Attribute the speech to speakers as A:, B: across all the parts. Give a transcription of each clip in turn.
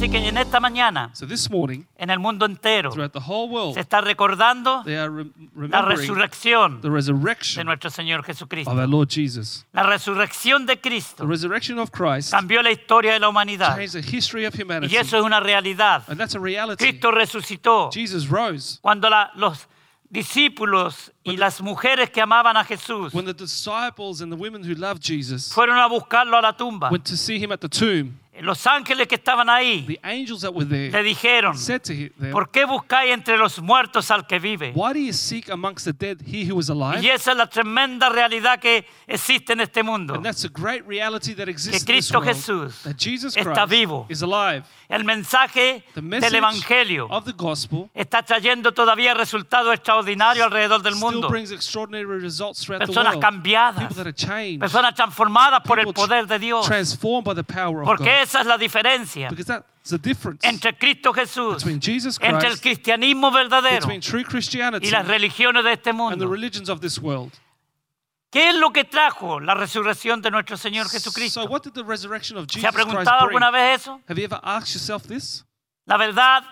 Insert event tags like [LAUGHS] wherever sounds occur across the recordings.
A: Así que en esta mañana,
B: So this morning,
A: en el mundo entero,
B: the whole world,
A: se está recordando
B: they are rem-
A: la resurrección
B: the
A: de
B: resurrection
A: nuestro Señor
B: of
A: Jesucristo.
B: our Lord Jesus.
A: La resurrección de Cristo
B: The resurrection of Christ
A: cambió la historia de la humanidad.
B: changed the history of humanity.
A: Y eso es una realidad.
B: And that's a reality.
A: Cristo resucitó
B: Jesus rose.
A: cuando la- los discípulos y las mujeres que amaban a Jesús
B: When the disciples and the women who loved Jesus
A: fueron a buscarlo a la tumba.
B: Tomb,
A: Los ángeles que estaban ahí
B: the angels that were there
A: le dijeron,
B: said to him, them,
A: ¿por qué buscáis entre los muertos al que vive?
B: Why do you seek amongst the dead he who is alive?
A: Y esa es la tremenda realidad que existe en este mundo.
B: And that's a great reality that exists
A: Que
B: in this
A: Cristo
B: world.
A: Jesús
B: that Jesus
A: está vivo.
B: is alive.
A: El mensaje del Evangelio
B: of the gospel
A: está trayendo todavía resultados extraordinarios alrededor del
B: still
A: mundo.
B: brings extraordinary results throughout the
A: Personas
B: world.
A: cambiadas,
B: People that are changed.
A: personas transformadas por el poder de Dios.
B: transformed by the power of
A: Porque
B: God.
A: Esa es la diferencia
B: Because that's the difference
A: entre Cristo Jesús,
B: between Jesus
A: entre el
B: Christ,
A: cristianismo verdadero
B: between true Christianity
A: y las religiones de este
B: and the
A: mundo.
B: religions of this world.
A: ¿Qué es lo que trajo la resurrección de nuestro Señor
B: So
A: Jesucristo?
B: what did the resurrection of
A: ¿Se ha
B: Christ
A: preguntado alguna vez eso?
B: Have you ever asked yourself this?
A: La verdad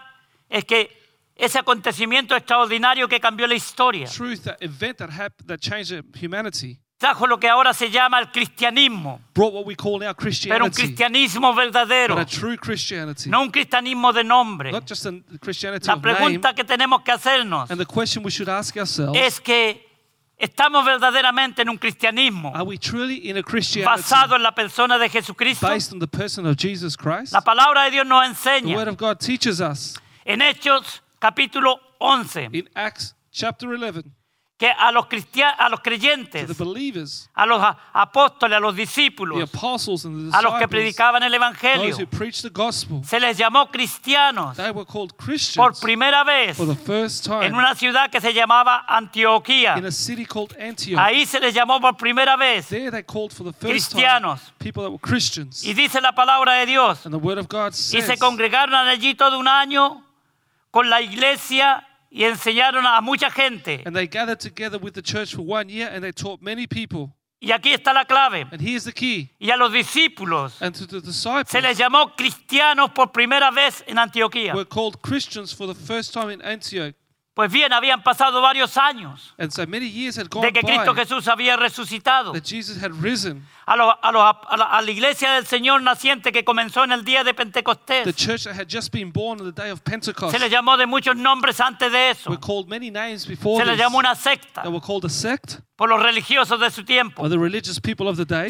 A: es que ese acontecimiento extraordinario que cambió la historia
B: Truth, that event that happened that changed humanity
A: trajo lo que ahora se llama el cristianismo,
B: brought what we call now
A: pero un cristianismo verdadero,
B: but a true Christianity,
A: no un cristianismo de nombre.
B: not just a Christianity
A: La pregunta que tenemos que hacernos
B: And the question we should ask ourselves:
A: es que estamos verdaderamente en un cristianismo
B: Are we truly in a Christianity
A: basado en la persona de Jesucristo.
B: based on the person of Jesus Christ?
A: La palabra de Dios nos
B: The Word
A: enseña
B: of God teaches us
A: en Hechos capítulo 11
B: in Acts chapter 11
A: que a los, a los creyentes, a los apóstoles, a los discípulos,
B: apostles and the
A: a los que predicaban el Evangelio, se les llamó cristianos
B: they were called
A: por primera vez
B: for the first time
A: en una ciudad que se llamaba Antioquía.
B: in a city called Antioch.
A: Ahí se les llamó por primera vez
B: There they called for the first time
A: cristianos. Y dice la palabra de Dios,
B: And the word of God
A: y se congregaron allí todo un año con la iglesia y enseñaron a mucha gente.
B: and they gathered together with the church for one year and they taught many people.
A: Y aquí está la clave.
B: And here's the key.
A: Y a los discípulos
B: And to the disciples
A: se les llamó cristianos por primera vez en Antioquía.
B: were called Christians for the first time in Antioch.
A: Pues bien, habían pasado varios años
B: so
A: de que Cristo Jesús había resucitado. A, los- a los- a la, a la iglesia del Señor naciente que comenzó en el día de Pentecostés. Se les llamó de muchos nombres antes de eso.
B: were called many names before
A: Se
B: this.
A: llamó una secta por los religiosos de su tiempo.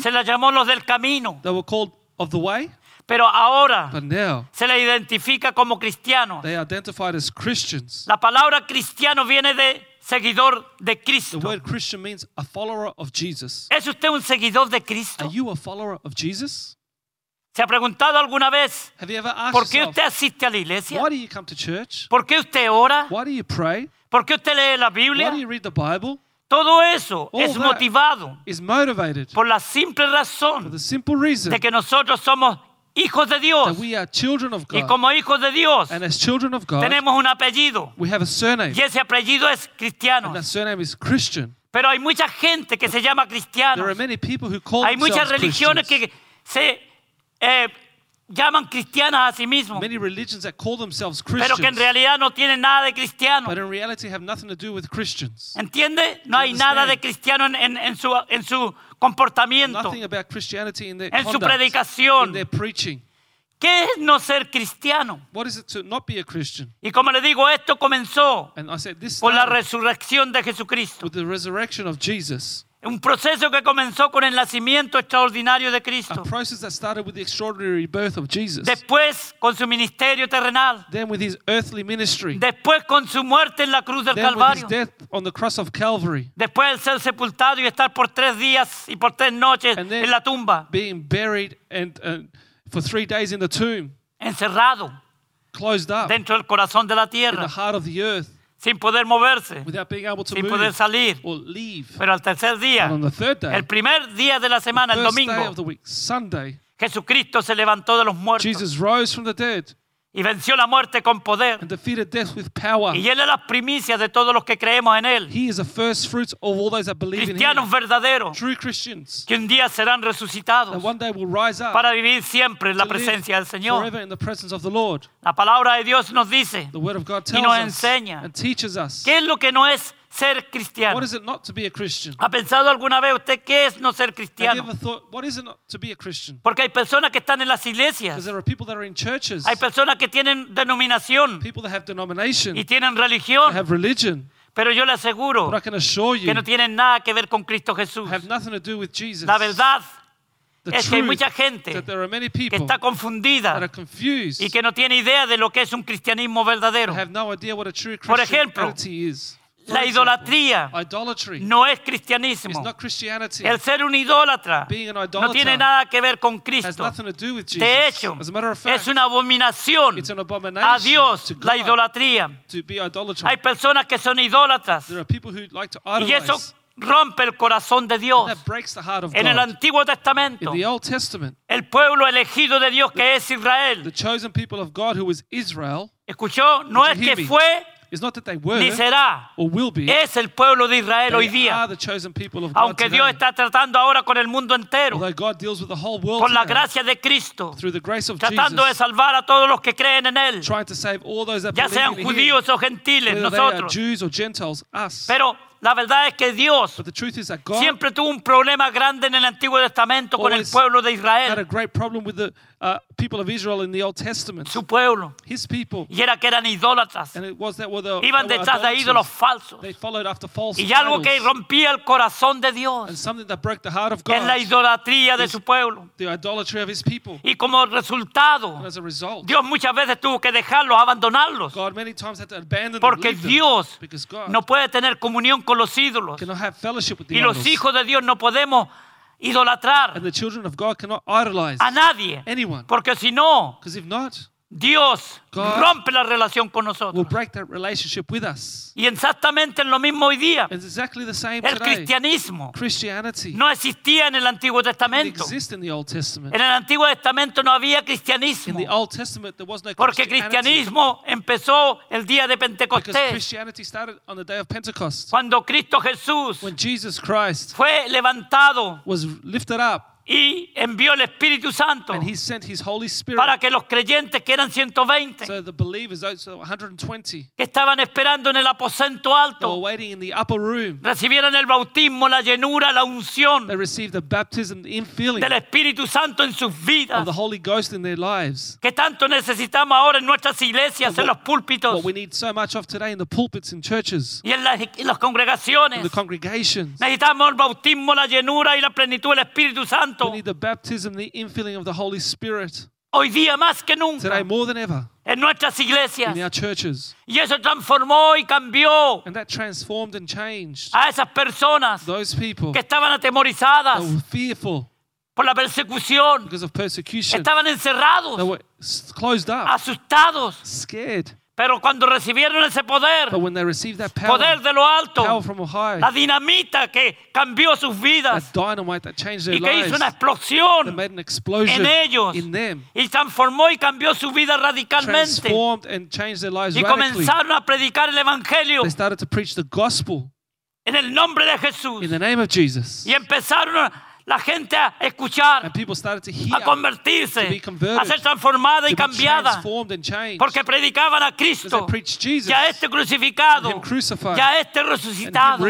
A: Se les llamó los del camino.
B: They were called of the way.
A: Pero ahora
B: But now
A: se les identifica como cristianos.
B: they identified as Christians.
A: La palabra cristiano viene de seguidor de
B: The
A: Cristo.
B: word Christian means a follower of Jesus.
A: ¿Es usted un seguidor de Cristo?
B: Are you a follower of Jesus?
A: ¿Se ha preguntado alguna vez
B: Have you ever asked
A: por qué usted asiste a la iglesia?
B: why do you come to church?
A: ¿Por qué usted ora?
B: Why do you pray?
A: ¿Por qué usted lee la
B: Why
A: Biblia?
B: do you read the Bible?
A: Todo eso
B: All
A: es motivado por la simple razón
B: the
A: de que nosotros somos hijos de Dios.
B: that we are children of
A: Y
B: God.
A: como hijos de Dios
B: And as children of God,
A: tenemos un apellido.
B: we have a surname.
A: Y ese apellido es cristiano.
B: And that surname is Christian.
A: Pero hay mucha gente que se llama cristiano.
B: There are many people who call
A: Hay muchas religiones
B: Christians.
A: que se eh, llaman cristianas a sí mismos,
B: Many religions that call themselves
A: pero que en
B: Christians,
A: realidad no tienen nada de cristiano.
B: but in reality have nothing to do with Christians.
A: ¿Entiende? No hay nada de cristiano en, en- en su, en su comportamiento.
B: Nothing about Christianity in their
A: En su
B: conduct,
A: predicación.
B: in their preaching.
A: ¿Qué es no ser cristiano?
B: What is it to not be a Christian?
A: Y como le digo, esto comenzó
B: And I said this
A: con la
B: started
A: resurrección de Jesucristo.
B: with the resurrection of Jesus.
A: Un proceso que comenzó con el nacimiento extraordinario de
B: A
A: Cristo.
B: process that started with the extraordinary birth of Jesus.
A: Después con su ministerio terrenal.
B: Then with his earthly ministry.
A: Después con su muerte en la cruz del
B: Then with his
A: Calvario.
B: death on the cross of Calvary.
A: Después de ser sepultado y estar por tres días y por tres noches
B: And then-
A: en la tumba,
B: Being buried and uh, for three days in the tomb.
A: encerrado
B: Closed up
A: dentro del corazón de la
B: in the
A: tierra.
B: heart of the earth.
A: Sin poder moverse, sin
B: move
A: poder salir. Pero al tercer día,
B: day,
A: el primer día de la semana, el domingo,
B: week, Sunday,
A: Jesucristo se levantó de los muertos Y venció la muerte con poder.
B: and defeated death with power.
A: Y Él es las primicias de todos los que creemos en Él.
B: He is the first fruits of all those that believe in
A: Cristianos
B: Him.
A: verdaderos
B: True Christians
A: que un día serán
B: that
A: resucitados
B: one day will rise up
A: para vivir siempre en la presencia del Señor.
B: forever in the presence of the Lord.
A: La palabra de Dios nos dice,
B: The Word of God
A: Y
B: tells
A: nos
B: us
A: enseña.
B: and teaches us.
A: ¿qué es lo que no es ser cristiano?
B: What is it not to be a Christian?
A: ¿Ha pensado alguna vez usted qué es no ser
B: Have you
A: cristiano?
B: ever thought, what is it not to be a Christian?
A: Porque hay personas que están en las
B: Because
A: iglesias,
B: there are people that are in churches,
A: hay personas que tienen denominación
B: people that have denomination,
A: y tienen
B: that
A: religión,
B: have religion,
A: pero yo le aseguro
B: but I can assure you,
A: que no tienen nada que ver con Cristo Jesús.
B: have nothing to do with Jesus.
A: La verdad
B: the
A: es que hay
B: truth
A: mucha gente
B: that there are many
A: que
B: people
A: está
B: that
A: confundida
B: are confused,
A: y que no tiene idea de lo que es un cristianismo verdadero.
B: have no idea what a true
A: Por
B: Christianity
A: ejemplo,
B: is.
A: La idolatría no es
B: is
A: cristianismo. El ser un idólatra no tiene nada que ver con
B: has
A: Cristo.
B: nothing to do with Jesus.
A: De hecho, es una abominación a Dios la idolatría. Hay personas que son idólatras
B: There are people who like to
A: y eso rompe el corazón de Dios.
B: That breaks the heart of
A: En el
B: God.
A: Antiguo
B: In
A: Testamento,
B: the Old Testament,
A: el pueblo elegido de Dios que es
B: the
A: Israel,
B: chosen people of God, who was Israel,
A: escuchó, no es que fue
B: is not that they were
A: ni será,
B: or will be.
A: es el pueblo de Israel hoy día.
B: the chosen people of God
A: Aunque Dios está tratando ahora con el mundo entero,
B: Although God deals with the whole world
A: por la gracia de Cristo,
B: through the grace of
A: tratando de
B: Jesus,
A: salvar a todos los que creen en Él,
B: trying to save all those that
A: ya sean judíos o gentiles, nosotros.
B: Jews or Gentiles, us.
A: Pero la verdad es que Dios siempre tuvo un problema grande en el Antiguo Testamento con el pueblo de Israel,
B: uh, people of Israel in the Old Testament,
A: su pueblo,
B: His people,
A: y era que eran idólatras.
B: and it was that were the
A: Iban detrás de ídolos falsos.
B: They followed after false
A: Y algo que rompía el corazón de
B: and
A: Dios
B: something that broke the heart of
A: es la
B: God,
A: idolatría de su pueblo.
B: the idolatry of His people.
A: Y como resultado,
B: And as a result,
A: Dios muchas veces tuvo que dejarlos, abandonarlos.
B: God many times had to abandon them,
A: Porque
B: them,
A: Dios
B: because God
A: no puede tener comunión con los ídolos.
B: cannot have fellowship with the
A: Y los
B: idols.
A: hijos de Dios no podemos idolatrar
B: and the children of God cannot idolize
A: a nadie.
B: anyone,
A: Porque si no,
B: because if not,
A: Dios
B: God
A: rompe la relación con
B: will
A: nosotros.
B: break that relationship with us.
A: Y exactamente en lo mismo hoy día,
B: It's exactly the same
A: el cristianismo
B: Christianity
A: no existía en el Antiguo Testamento.
B: exist in the.
A: En el Antiguo Testamento no había
B: In
A: cristianismo.
B: the Old Testament, there was no
A: Porque cristianismo empezó el día de
B: Because
A: Pentecostés,
B: Christianity started on the day of Pentecost.
A: cuando Cristo Jesús
B: When Jesus Christ
A: fue levantado
B: was lifted up
A: y envió el Espíritu Santo
B: and he sent his Holy Spirit.
A: para que los creyentes, que eran 120,
B: So the believers, those so 120,
A: que estaban esperando en el aposento
B: were
A: alto,
B: waiting in the upper room.
A: recibieran el bautismo, la llenura, la unción
B: They received the baptism, the infilling
A: del Espíritu Santo en sus vidas.
B: of the Holy Ghost in their lives.
A: que tanto necesitamos ahora en nuestras iglesias, en los púlpitos
B: What we need so much of today in the pulpits and churches,
A: y en las, en las
B: in
A: congregaciones.
B: the congregations.
A: Necesitamos el bautismo, la llenura y la plenitud del Espíritu Santo.
B: We need the baptism, the infilling of the Holy Spirit
A: Hoy día más que
B: today
A: nunca
B: more than ever
A: en nuestras iglesias.
B: in our churches.
A: Y eso transformó y cambió
B: And that transformed and changed
A: a esas personas
B: those people
A: que estaban
B: that
A: atemorizadas
B: were fearful
A: por la persecución.
B: because of persecution.
A: Estaban
B: They
A: encerrados,
B: were s- closed up,
A: asustados.
B: scared.
A: Pero cuando recibieron ese poder,
B: But when they received that power,
A: poder de lo alto,
B: high,
A: la dinamita que cambió sus vidas y que hizo
B: lives,
A: una explosión en ellos
B: them,
A: y transformó y cambió su vida radicalmente y comenzaron a predicar el evangelio
B: They started to preach the gospel
A: en el nombre de Jesús
B: in the name of Jesus.
A: y empezaron a- la gente a escuchar, a convertirse, a ser transformada y cambiada porque predicaban a Cristo y a este crucificado y a este resucitado.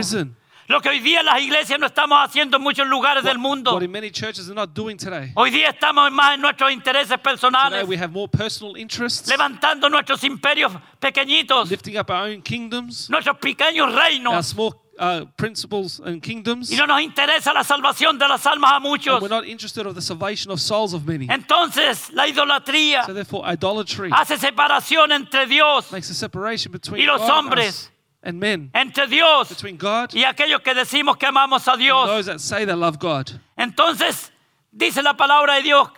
A: Lo que hoy día las iglesias no estamos haciendo en muchos lugares del mundo.
B: What in many churches are not doing today.
A: Hoy día estamos más en nuestros intereses personales,
B: we have more personal interests,
A: levantando nuestros imperios pequeñitos,
B: lifting up our own kingdoms,
A: nuestros pequeños reinos.
B: Uh, principles and kingdoms.
A: Y no nos interesa la salvación de las almas a muchos.
B: And we're not interested of the salvation of souls of many.
A: Entonces la idolatría
B: So therefore, idolatry
A: hace separación entre Dios,
B: makes a separation between
A: Y los
B: God,
A: hombres.
B: and men,
A: entre Dios
B: between God
A: y aquellos que decimos que amamos a
B: and
A: Dios.
B: those that say they love God.
A: Entonces dice la palabra de Dios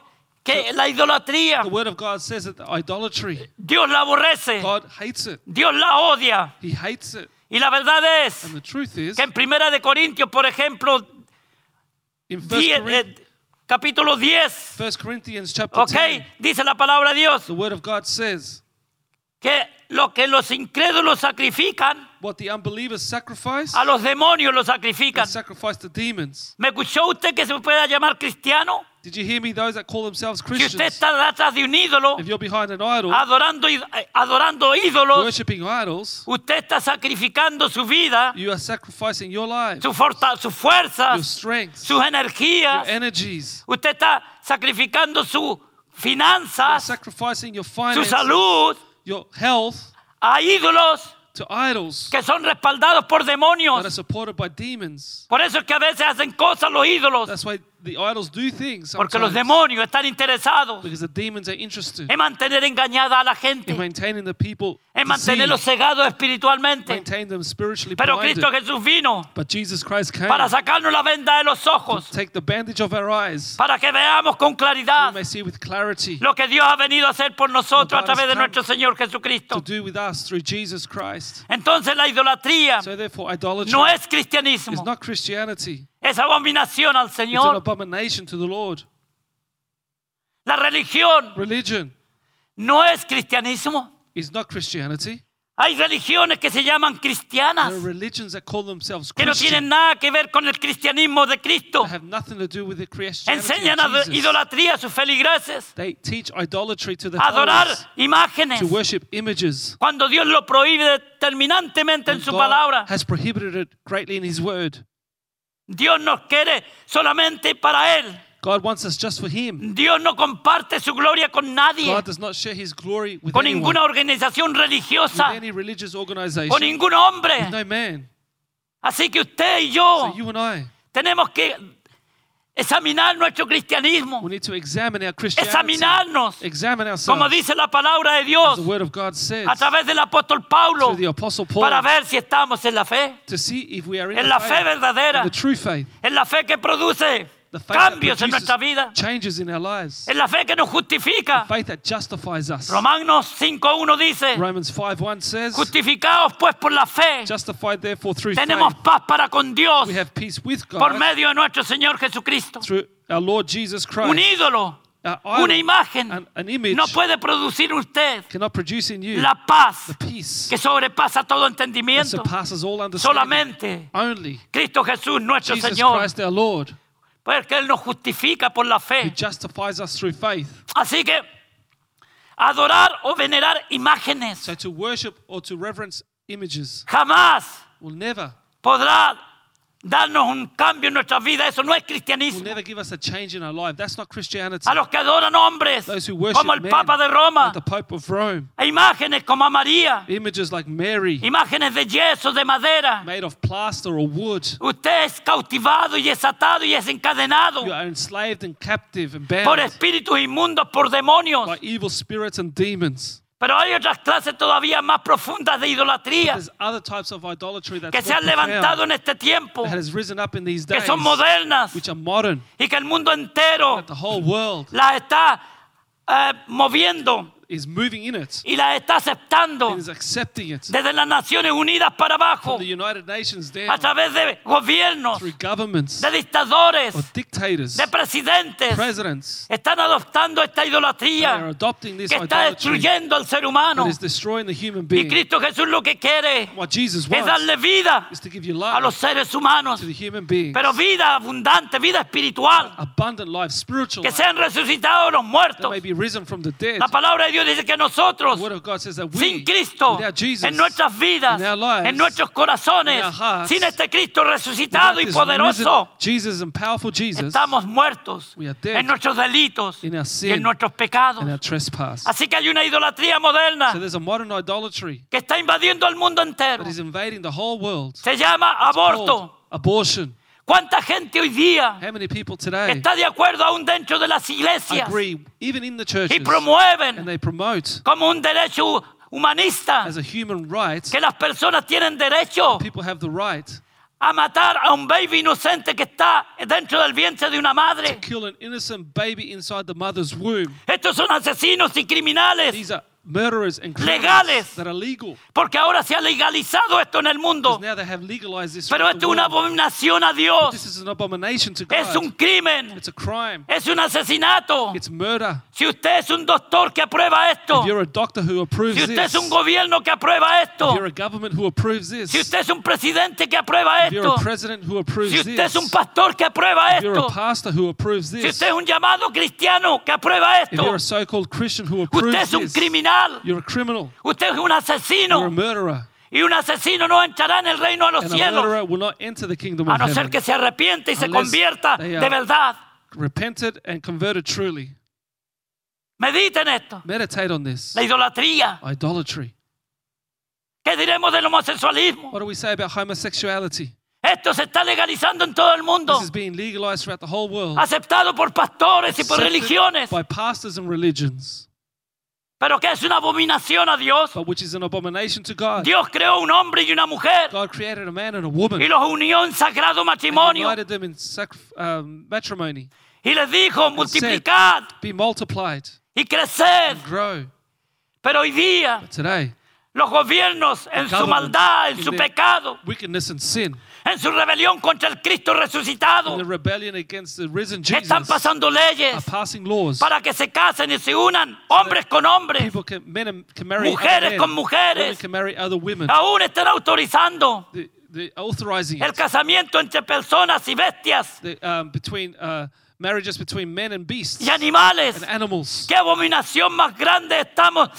A: que la idolatría,
B: The Word of God says that idolatry,
A: Dios la aborrece,
B: God hates it.
A: Dios la odia.
B: He hates it.
A: Y la verdad es
B: And the truth is,
A: que en Primera de Corintios, por ejemplo,
B: in 1
A: 10,
B: Corinth-
A: eh, capítulo 10,
B: 1 Corinthians chapter
A: ok,
B: 10,
A: dice la palabra de Dios
B: the Word of God says,
A: que lo que los incrédulos sacrifican,
B: what the unbelievers sacrifice,
A: a los demonios los
B: they
A: sacrifican.
B: sacrifice to demons.
A: ¿Me escuchó usted que se pueda llamar cristiano?
B: Did you hear me? Those that call themselves
A: Si usted
B: Christians,
A: está detrás de un ídolo,
B: if you're behind an idol,
A: adorando, eh, adorando ídolos,
B: worshipping idols,
A: usted está sacrificando su vida,
B: you are sacrificing your life,
A: su forta- sus
B: your
A: fuerzas,
B: strengths,
A: sus energías.
B: your energies.
A: Usted está sacrificando
B: You're
A: finanzas,
B: sacrificing your
A: su
B: finances,
A: salud
B: your health
A: a ídolos
B: to idols
A: que son respaldados por
B: that are
A: demonios.
B: supported by demons.
A: Por eso es que a veces hacen cosas los ídolos,
B: That's why the idols do things
A: porque los
B: sometimes,
A: demonios están interesados
B: because the demons are interested
A: en mantener engañada a la gente,
B: in maintaining the people,
A: en
B: deceived,
A: mantenerlos cegados espiritualmente.
B: maintain them spiritually
A: Pero
B: blinded.
A: Cristo Jesús vino
B: But Jesus Christ came
A: para sacarnos la venda de los ojos,
B: to take the bandage of our eyes,
A: para que veamos con
B: we
A: claridad
B: may see with clarity
A: lo que Dios ha venido a hacer por nosotros a través de nuestro Señor
B: to
A: Jesucristo.
B: do with us through Jesus Christ.
A: Entonces la idolatría
B: So therefore, idolatry
A: no es
B: is
A: cristianismo,
B: not Christianity.
A: Es abominación al
B: It's an
A: Señor.
B: abomination to the Lord.
A: La religión
B: Religion
A: no es cristianismo.
B: is not Christianity.
A: Hay religiones que se llaman cristianas,
B: There are religions that call themselves
A: que no
B: Christian
A: tienen nada que ver con el cristianismo de Cristo.
B: that have nothing to do with the Christianity
A: Enseñan
B: of
A: a
B: Jesus.
A: idolatría a sus feligreses,
B: They teach idolatry to the
A: a adorar
B: followers,
A: imágenes,
B: to worship images.
A: cuando Dios lo prohíbe determinantemente en su
B: God
A: palabra.
B: has prohibited it greatly in His Word.
A: Dios nos quiere solamente para Él.
B: God wants us just for Him.
A: Dios no comparte su gloria con nadie,
B: God does not share His glory with
A: con
B: anyone,
A: ninguna organización
B: with
A: religiosa,
B: any religious organization,
A: con ningún hombre.
B: with no man.
A: Así que usted y yo
B: So you and I,
A: tenemos que examinar nuestro cristianismo,
B: we need to examine our Christianity,
A: examinarnos,
B: examine
A: como dice la palabra de
B: as
A: Dios
B: the Word of God says,
A: a través del apóstol Paulo,
B: the Apostle Paul,
A: para ver si estamos en la fe,
B: to see if we are in
A: en
B: the
A: la fe verdadera,
B: in the true faith,
A: en la fe que produce cambios en nuestra vida,
B: changes in our lives,
A: en la fe que nos justifica.
B: faith that justifies us.
A: Romanos 5.1 dice,
B: Romans 5.1 says,
A: justificados pues por la fe,
B: justified therefore through
A: tenemos
B: faith,
A: paz para con Dios
B: we have peace with
A: por medio de nuestro Señor Jesucristo.
B: through our Lord Jesus
A: Un
B: Christ.
A: ídolo, una imagen,
B: an, an image
A: no puede producir usted la paz que sobrepasa todo entendimiento.
B: surpasses all understanding.
A: Solamente Cristo Jesús, nuestro Señor, porque Él nos justifica por la fe.
B: justifies us through faith.
A: Así que adorar o venerar imágenes
B: So to worship or to reverence images
A: jamás
B: will never,
A: podrá darnos un cambio en nuestra vida. Eso no es
B: will
A: cristianismo.
B: never give us a change in our life. That's not Christianity.
A: A los que adoran hombres
B: Those who worship
A: como el
B: men,
A: Papa de Roma,
B: like the Pope of Rome,
A: e imágenes como a María,
B: images like Mary,
A: imágenes de yeso, de madera.
B: made of plaster or wood.
A: Usted es cautivado y es atado y es encadenado
B: You are enslaved and captive and
A: por
B: bound
A: espíritus inmundos, por demonios.
B: by evil spirits and demons.
A: Pero hay otras clases todavía más profundas de idolatría que se han levantado en este tiempo,
B: that has risen up in these
A: que
B: days,
A: son modernas
B: which are modern,
A: y que el mundo entero las está eh, moviendo
B: is moving in it
A: y las está aceptando
B: and is accepting it
A: desde las Naciones Unidas para abajo,
B: from the United Nations
A: a través de gobiernos,
B: through governments
A: de dictadores,
B: or dictators,
A: de presidentes.
B: presidents.
A: Están adoptando esta
B: They are
A: idolatría
B: adopting this
A: que está
B: idolatry
A: destruyendo al ser humano.
B: that is destroying the human
A: Y. Cristo Jesús lo que quiere
B: What Jesus
A: es darle vida
B: is to give you
A: a los
B: life
A: seres humanos,
B: to the human beings,
A: pero vida abundante, vida espiritual,
B: abundant life, spiritual
A: que
B: life,
A: sean resucitados los
B: that
A: muertos.
B: may be risen from the dead.
A: La palabra de Dios dice que nosotros, sin Cristo, en nuestras vidas, en nuestros corazones, sin este Cristo resucitado y poderoso, estamos muertos en nuestros delitos y en nuestros pecados. Así que hay una idolatría moderna
B: So there's a modern idolatry
A: que está invadiendo el mundo entero.
B: that is invading the whole world.
A: Se llama aborto. ¿Cuánta gente hoy día
B: How many people today
A: está de acuerdo aún dentro de las iglesias
B: agree, even in the
A: y
B: churches, and
A: promueven
B: they promote
A: como un derecho humanista
B: as a human right,
A: que las personas tienen derecho
B: people have the right
A: a matar a un baby inocente que está dentro del vientre de una
B: to
A: madre.
B: kill an innocent baby inside the mother's womb.
A: Estos son asesinos y criminales. Legales.
B: that are legal.
A: Porque ahora se ha legalizado esto en el mundo.
B: Because now they have legalized this.
A: Pero esto es una abominación a Dios.
B: This is an abomination to
A: Es
B: God.
A: un crimen.
B: It's a crime.
A: Es un asesinato.
B: It's murder.
A: Si usted es un doctor que aprueba esto.
B: If you're a doctor who approves
A: Si usted es un gobierno que aprueba
B: if
A: esto.
B: you're a government who approves this,
A: Si usted es un presidente que aprueba
B: if you're
A: esto.
B: a president who approves
A: Si usted
B: this,
A: es un pastor que aprueba
B: if you're a
A: esto.
B: pastor who approves
A: Si
B: this,
A: usted es un llamado cristiano que aprueba
B: if you're
A: esto.
B: a so-called Christian who
A: Usted es un
B: this,
A: criminal.
B: you're a criminal.
A: Usted es un
B: You're a
A: asesino.
B: murderer.
A: Y un asesino no entrará en el reino de los
B: And a
A: cielos.
B: murderer will not enter the kingdom
A: A
B: of
A: no ser
B: heaven.
A: que se arrepiente y se convierta de verdad.
B: Repented and converted truly.
A: Mediten esto.
B: Meditate on this.
A: La idolatría.
B: Idolatry.
A: ¿Qué diremos del homosexualismo?
B: What do we say about homosexuality?
A: Esto se está legalizando en todo el mundo.
B: This is being legalized throughout the whole world.
A: Aceptado por pastores y por
B: accepted
A: religiones.
B: by pastors and religions,
A: Pero que es una abominación a Dios.
B: but which is an abomination to God.
A: Dios creó un hombre y una mujer
B: God created a man and a woman
A: y los unió en sagrado
B: and
A: matrimonio.
B: united them in sacri- um, matrimony.
A: Y les dijo, multiplicad
B: Be multiplied,
A: y creced.
B: grow.
A: Pero hoy día
B: Today,
A: los gobiernos en su maldad, en su pecado,
B: wickedness and sin,
A: en su rebelión contra el Cristo resucitado,
B: in the rebellion against the risen
A: están
B: Jesus,
A: pasando
B: are
A: leyes
B: passing laws.
A: para que se casen y se unan hombres con hombres. Mujeres con mujeres. Aún están autorizando el casamiento entre personas y bestias
B: um, uh, marriages between men and beasts
A: y animales.
B: and animals.
A: ¿Qué abominación más grande estamos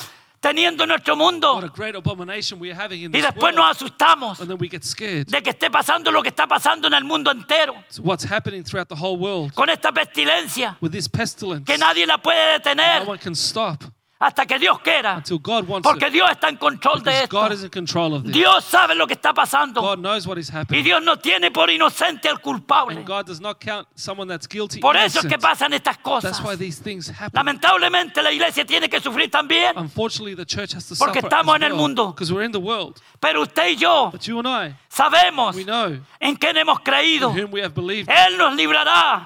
A: teniendo en nuestro mundo? Y después nos asustamos de que esté pasando lo que está pasando en el mundo entero
B: So what's happening throughout the whole world
A: con esta pestilencia
B: with this pestilence?
A: que nadie la puede
B: No
A: detener
B: one can stop
A: hasta que Dios quiera,
B: until God wants
A: porque. Dios está en control de esto. Dios sabe lo que está pasando
B: God knows what is
A: y. Dios no tiene por inocente al culpable.
B: And God does not count someone that's guilty
A: Por eso es que pasan estas cosas.
B: That's why these things happen.
A: Lamentablemente la iglesia tiene que sufrir también,
B: Unfortunately, the church has to
A: Porque
B: suffer
A: estamos en el mundo.
B: because we're in the world.
A: pero usted y yo sabemos
B: we know
A: en quién hemos creído.
B: in whom we have believed.
A: Él nos librará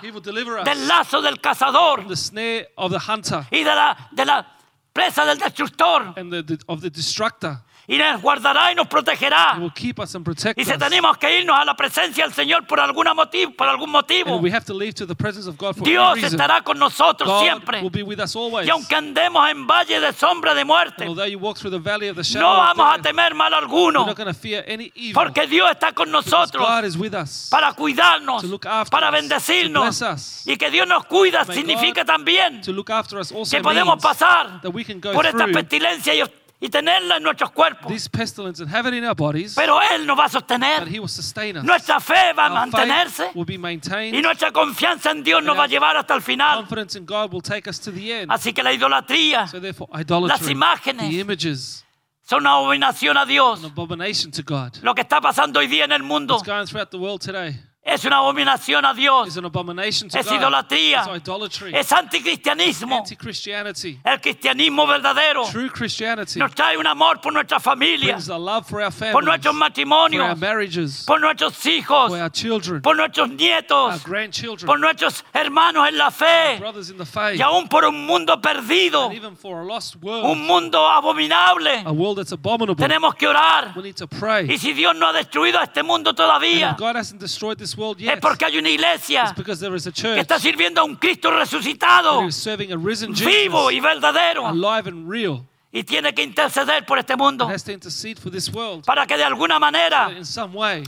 A: del lazo del cazador
B: from the snare of the hunter
A: y de la, de la presa del destructor.
B: and the, the- of the destructor.
A: Y nos guardará y nos protegerá.
B: will keep us and protect
A: Y si
B: us.
A: tenemos que irnos a la presencia del Señor por, alguna motivo, por algún motivo,
B: And we have to leave to the presence of God for
A: Dios estará con nosotros
B: God
A: siempre.
B: will be with us always.
A: Y aunque andemos en valle de sombra de muerte,
B: although you walk through the valley of the shadow
A: no
B: of
A: vamos a
B: death,
A: temer mal alguno,
B: not going to fear any evil.
A: porque Dios está con nosotros
B: God is with us.
A: para cuidarnos,
B: to look after
A: para
B: to
A: bendecirnos.
B: bless us.
A: Y que Dios nos cuida
B: May
A: significa
B: God
A: también
B: To look after us also
A: que podemos pasar
B: that we can go
A: por esta pestilencia y, y tenerla en nuestros cuerpos.
B: this pestilence and have it in our bodies,
A: Pero Él nos va a sostener.
B: He will sustain us.
A: Nuestra fe va a
B: Our
A: mantenerse
B: faith will be maintained.
A: y nuestra confianza en Dios nos va a llevar hasta el final.
B: Confidence in God will take us to the end.
A: Así que la idolatría
B: So therefore,
A: Las
B: idolatry,
A: imágenes.
B: the images,
A: son una abominación a Dios.
B: an abomination to God.
A: Lo que está pasando hoy día en el mundo
B: What's going throughout the world today
A: es una abominación a Dios.
B: is an abomination to
A: Es
B: God.
A: idolatría.
B: It's idolatry.
A: Es anticristianismo.
B: Anti-Christianity.
A: El cristianismo verdadero
B: True Christianity
A: nos trae un amor por nuestra familia,
B: brings a love for our
A: por
B: families,
A: nuestros
B: for our
A: matrimonios,
B: marriages,
A: por nuestros hijos,
B: for our children,
A: por nuestros
B: our
A: nietos,
B: grandchildren,
A: por nuestros hermanos en la fe
B: brothers in the faith,
A: y aún por un mundo perdido,
B: and even for a lost world,
A: un mundo abominable.
B: a world that's abominable.
A: Tenemos que orar.
B: We need to pray.
A: Y si Dios no ha destruido a este mundo todavía,
B: if God hasn't destroyed this world
A: es
B: yet.
A: porque hay una iglesia
B: It's because there is a
A: que está sirviendo a un Cristo resucitado, vivo y verdadero,
B: alive and real,
A: y tiene que interceder por este mundo
B: and has to intercede for this world.
A: para que de alguna manera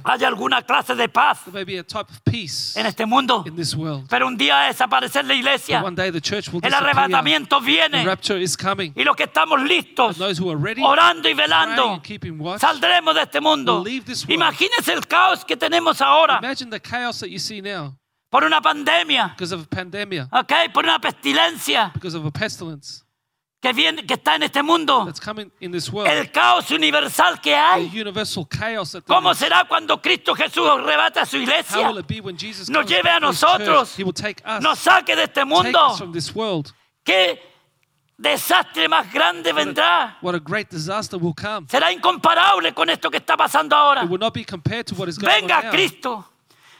A: haya alguna clase de paz en este mundo.
B: in this world.
A: Pero un día desaparecer la iglesia, el arrebatamiento viene
B: rapture is coming.
A: y los que estamos listos,
B: And those who are ready,
A: orando y velando, saldremos de este mundo.
B: will leave this world.
A: Imagínense el caos que tenemos ahora
B: imagine the chaos that you see now
A: por una pandemia,
B: because of a pandemic,
A: ¿ok? por una pestilencia que, viene, que está en este mundo. El caos universal que hay. ¿Cómo será cuando Cristo Jesús arrebata a su iglesia? Nos lleve a nosotros. Nos saque de este mundo. ¿Qué, desastre más grande vendrá.
B: What a great disaster will come.
A: Será incomparable con esto que está pasando ahora.
B: It will not be compared to what is going
A: Venga. Cristo.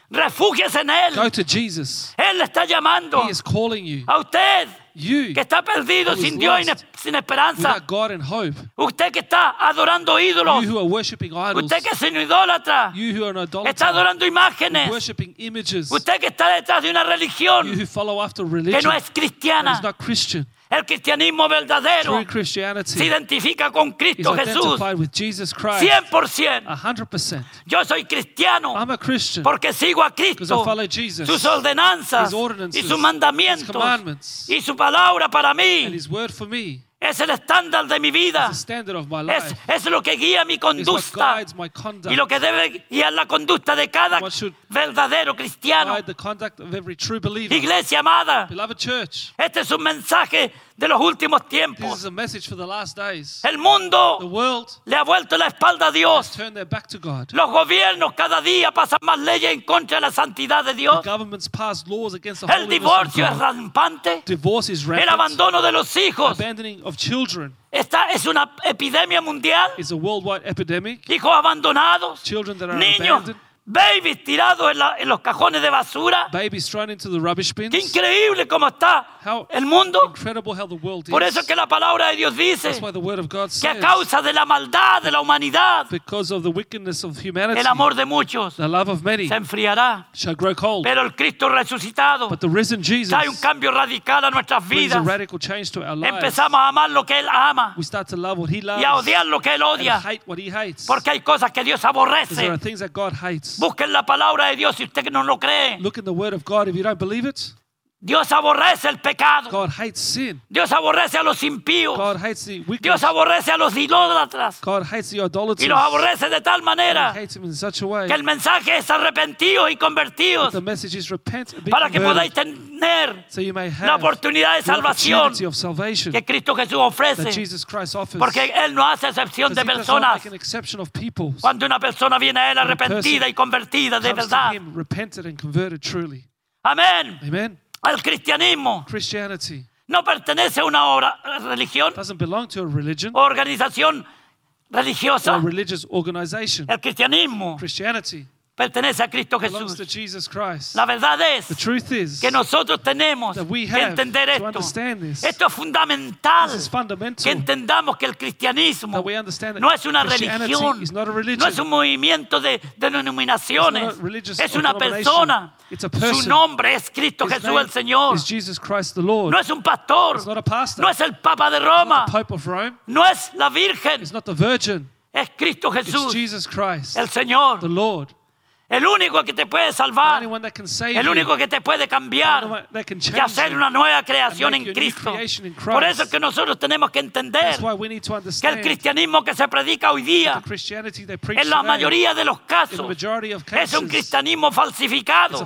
A: Refúgiese en Él.
B: Go to Jesus.
A: Él le está llamando
B: He is calling you.
A: a usted
B: You,
A: que está perdido, sin Dios y sin esperanza.
B: God and hope.
A: Usted que está adorando ídolos.
B: You who are worshipping idols.
A: Usted que es un idólatra.
B: You who are an
A: Está
B: idolater.
A: adorando imágenes.
B: Worshipping images.
A: Usted que está detrás de una
B: You
A: religión
B: who follow after
A: que
B: religion.
A: no es
B: that
A: cristiana.
B: is not Christian.
A: El cristianismo verdadero se identifica con
B: is
A: Cristo Jesús.
B: identified with Jesus Christ.
A: 100%.
B: A hundred percent.
A: Yo soy cristiano
B: I'm a Christian.
A: porque sigo a
B: Because
A: Cristo,
B: I follow Jesus.
A: sus ordenanzas y sus
B: His
A: mandamientos y su palabra para mí. Es el estándar de mi vida. Es, es lo que guía mi conducta. y lo que debe guiar la conducta de cada verdadero cristiano. Iglesia amada, este es un mensaje de los últimos
B: this
A: tiempos.
B: is a message for the last days.
A: El mundo
B: The world
A: le ha vuelto la espalda a Dios.
B: turned their back to God.
A: Los gobiernos cada día pasan más leyes en contra de la santidad de Dios. El divorcio es rampante. El abandono de los hijos. Esta es una epidemia mundial. Hijos abandonados. Niños,
B: abandoned.
A: Babies tirados en, la- en los cajones de basura.
B: Babies thrown into the rubbish
A: Qué
B: bins.
A: increíble cómo está
B: How
A: el mundo.
B: incredible how the world
A: Por eso es que la palabra de Dios dice
B: That's why the word of God
A: que a causa de la maldad de la humanidad,
B: because of the wickedness of humanity,
A: el amor de muchos
B: the love of many
A: se enfriará.
B: shall grow cold.
A: Pero el Cristo resucitado
B: But the risen Jesus
A: trae un cambio radical a nuestras
B: a
A: vidas.
B: radical change to our lives.
A: Empezamos a amar lo que Él ama
B: We start to love what He loves
A: y a odiar lo que Él
B: and
A: odia.
B: hate what He hates.
A: Porque hay cosas que Dios
B: Because there are
A: aborrece.
B: things that God hates.
A: Busquen la palabra de Dios si usted no lo cree.
B: Look in the Word of God. If you don't believe it,
A: Dios aborrece el pecado.
B: God hates sin.
A: Dios aborrece a los impíos.
B: God hates the wicked.
A: Dios aborrece a los idólatras.
B: God hates the
A: Y
B: idolaters.
A: los aborrece de tal manera
B: hates him in such a way
A: que el mensaje es arrepentidos y convertidos
B: the message is repent and be
A: para que podáis tener
B: so you may
A: la
B: have
A: oportunidad de salvación
B: of salvation
A: que Cristo Jesús
B: that
A: ofrece.
B: Jesus Christ offers.
A: Porque Él no hace excepción de personas.
B: make an exception of people.
A: Cuando una persona viene a Él arrepentida y convertida de verdad.
B: him repented and converted truly.
A: Amén.
B: Amen.
A: El cristianismo.
B: Christianity.
A: No pertenece a una obra- religión.
B: Doesn't belong to a religion
A: o organización
B: or a
A: religiosa.
B: religious organization.
A: El cristianismo.
B: Christianity
A: pertenece a Cristo Jesús. La verdad
B: The
A: es que nosotros tenemos que entender
B: to
A: esto. Esto es fundamental. Que entendamos que el cristianismo no es una religión, no es un movimiento de denominaciones, es una persona. Su nombre es Cristo Jesús el Señor.
B: is Jesus Christ the Lord.
A: No es un pastor,
B: It's not a pastor.
A: no es el Papa de
B: It's not
A: Roma,
B: the Pope of Rome.
A: no es la Virgen,
B: It's not the Virgin.
A: es Cristo
B: It's
A: Jesús,
B: Jesus Christ,
A: el Señor,
B: the Lord.
A: El único que te puede salvar, el único que te puede cambiar y hacer una nueva creación en Cristo. Por eso es que nosotros tenemos que entender que el cristianismo que se predica hoy día en la mayoría de los casos es un cristianismo falsificado,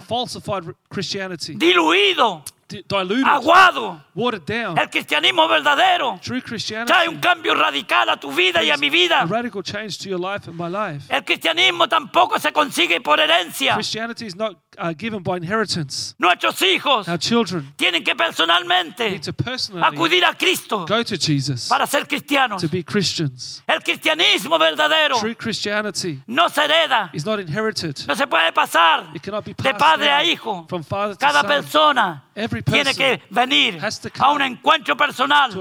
A: diluido,
B: di- diluted,
A: aguado.
B: watered down.
A: El cristianismo verdadero
B: True Christianity
A: trae un cambio radical a tu vida y a mi
B: a
A: vida.
B: radical change to your life and my life.
A: El cristianismo tampoco se consigue por herencia.
B: Christianity is not uh, given by inheritance.
A: Nuestros hijos
B: Our children
A: tienen que personalmente
B: need to personally
A: acudir a Cristo
B: go to Jesus
A: para ser cristianos.
B: to be Christians.
A: El cristianismo verdadero
B: True Christianity
A: no se hereda,
B: is not inherited.
A: no se puede pasar
B: It cannot be
A: de
B: passed
A: padre a hijo.
B: from father to
A: Cada
B: son.
A: persona
B: Every
A: tiene que venir a un encuentro personal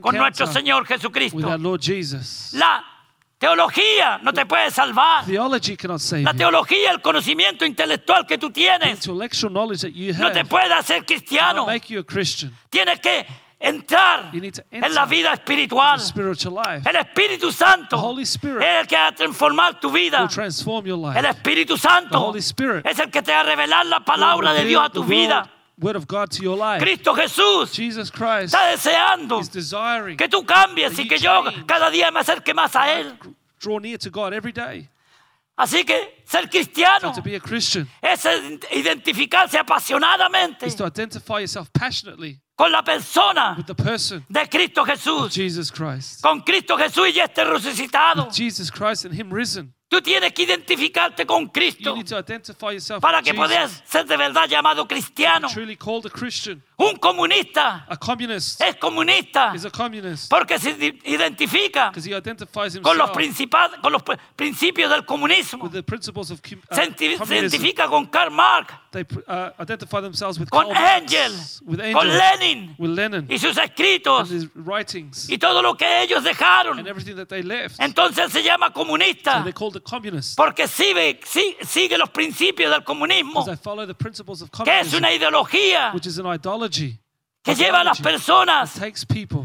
A: con nuestro Señor Jesucristo. La teología no te puede salvar. La teología, el conocimiento intelectual que tú tienes, no te puede hacer cristiano. Tienes que entrar en la vida espiritual. El Espíritu Santo es el que va a transformar tu vida. El Espíritu Santo es el que te va a revelar la palabra de Dios a tu vida.
B: Word, of God to your life.
A: Cristo Jesús
B: Jesus Christ
A: está deseando
B: is desiring
A: que tú cambies y que yo cada día me acerque más a Él.
B: draw near to God every day.
A: Así que ser cristiano
B: So to be a Christian
A: es identificarse apasionadamente
B: is to identify yourself passionately
A: con la persona
B: with the person
A: de Cristo Jesús.
B: Jesus Christ.
A: Con Cristo Jesús y este resucitado.
B: Jesus Christ and Him risen.
A: Tú tienes que identificarte con
B: You
A: Cristo
B: need to identify yourself
A: para que puedas ser de verdad llamado cristiano. Un comunista.
B: A communist.
A: Es comunista.
B: Is a communist.
A: Porque se identifica
B: because he identifies
A: con los, con principios del comunismo.
B: with the principles of com- uh,
A: Se, identi- se
B: communism.
A: identifica con Karl Marx,
B: They uh, identify themselves with
A: con
B: Karl Marx,
A: Engel,
B: with
A: con Lenin.
B: With Lenin,
A: y sus
B: and
A: escritos
B: his writings.
A: Y todo lo que ellos
B: and
A: dejaron.
B: everything that they left.
A: Entonces se llama
B: So
A: comunista
B: called communist.
A: Porque sigue, si- sigue los principios del comunismo,
B: because they follow the principles of
A: que es
B: communism,
A: una ideología.
B: Which is an ideology
A: que lleva a las personas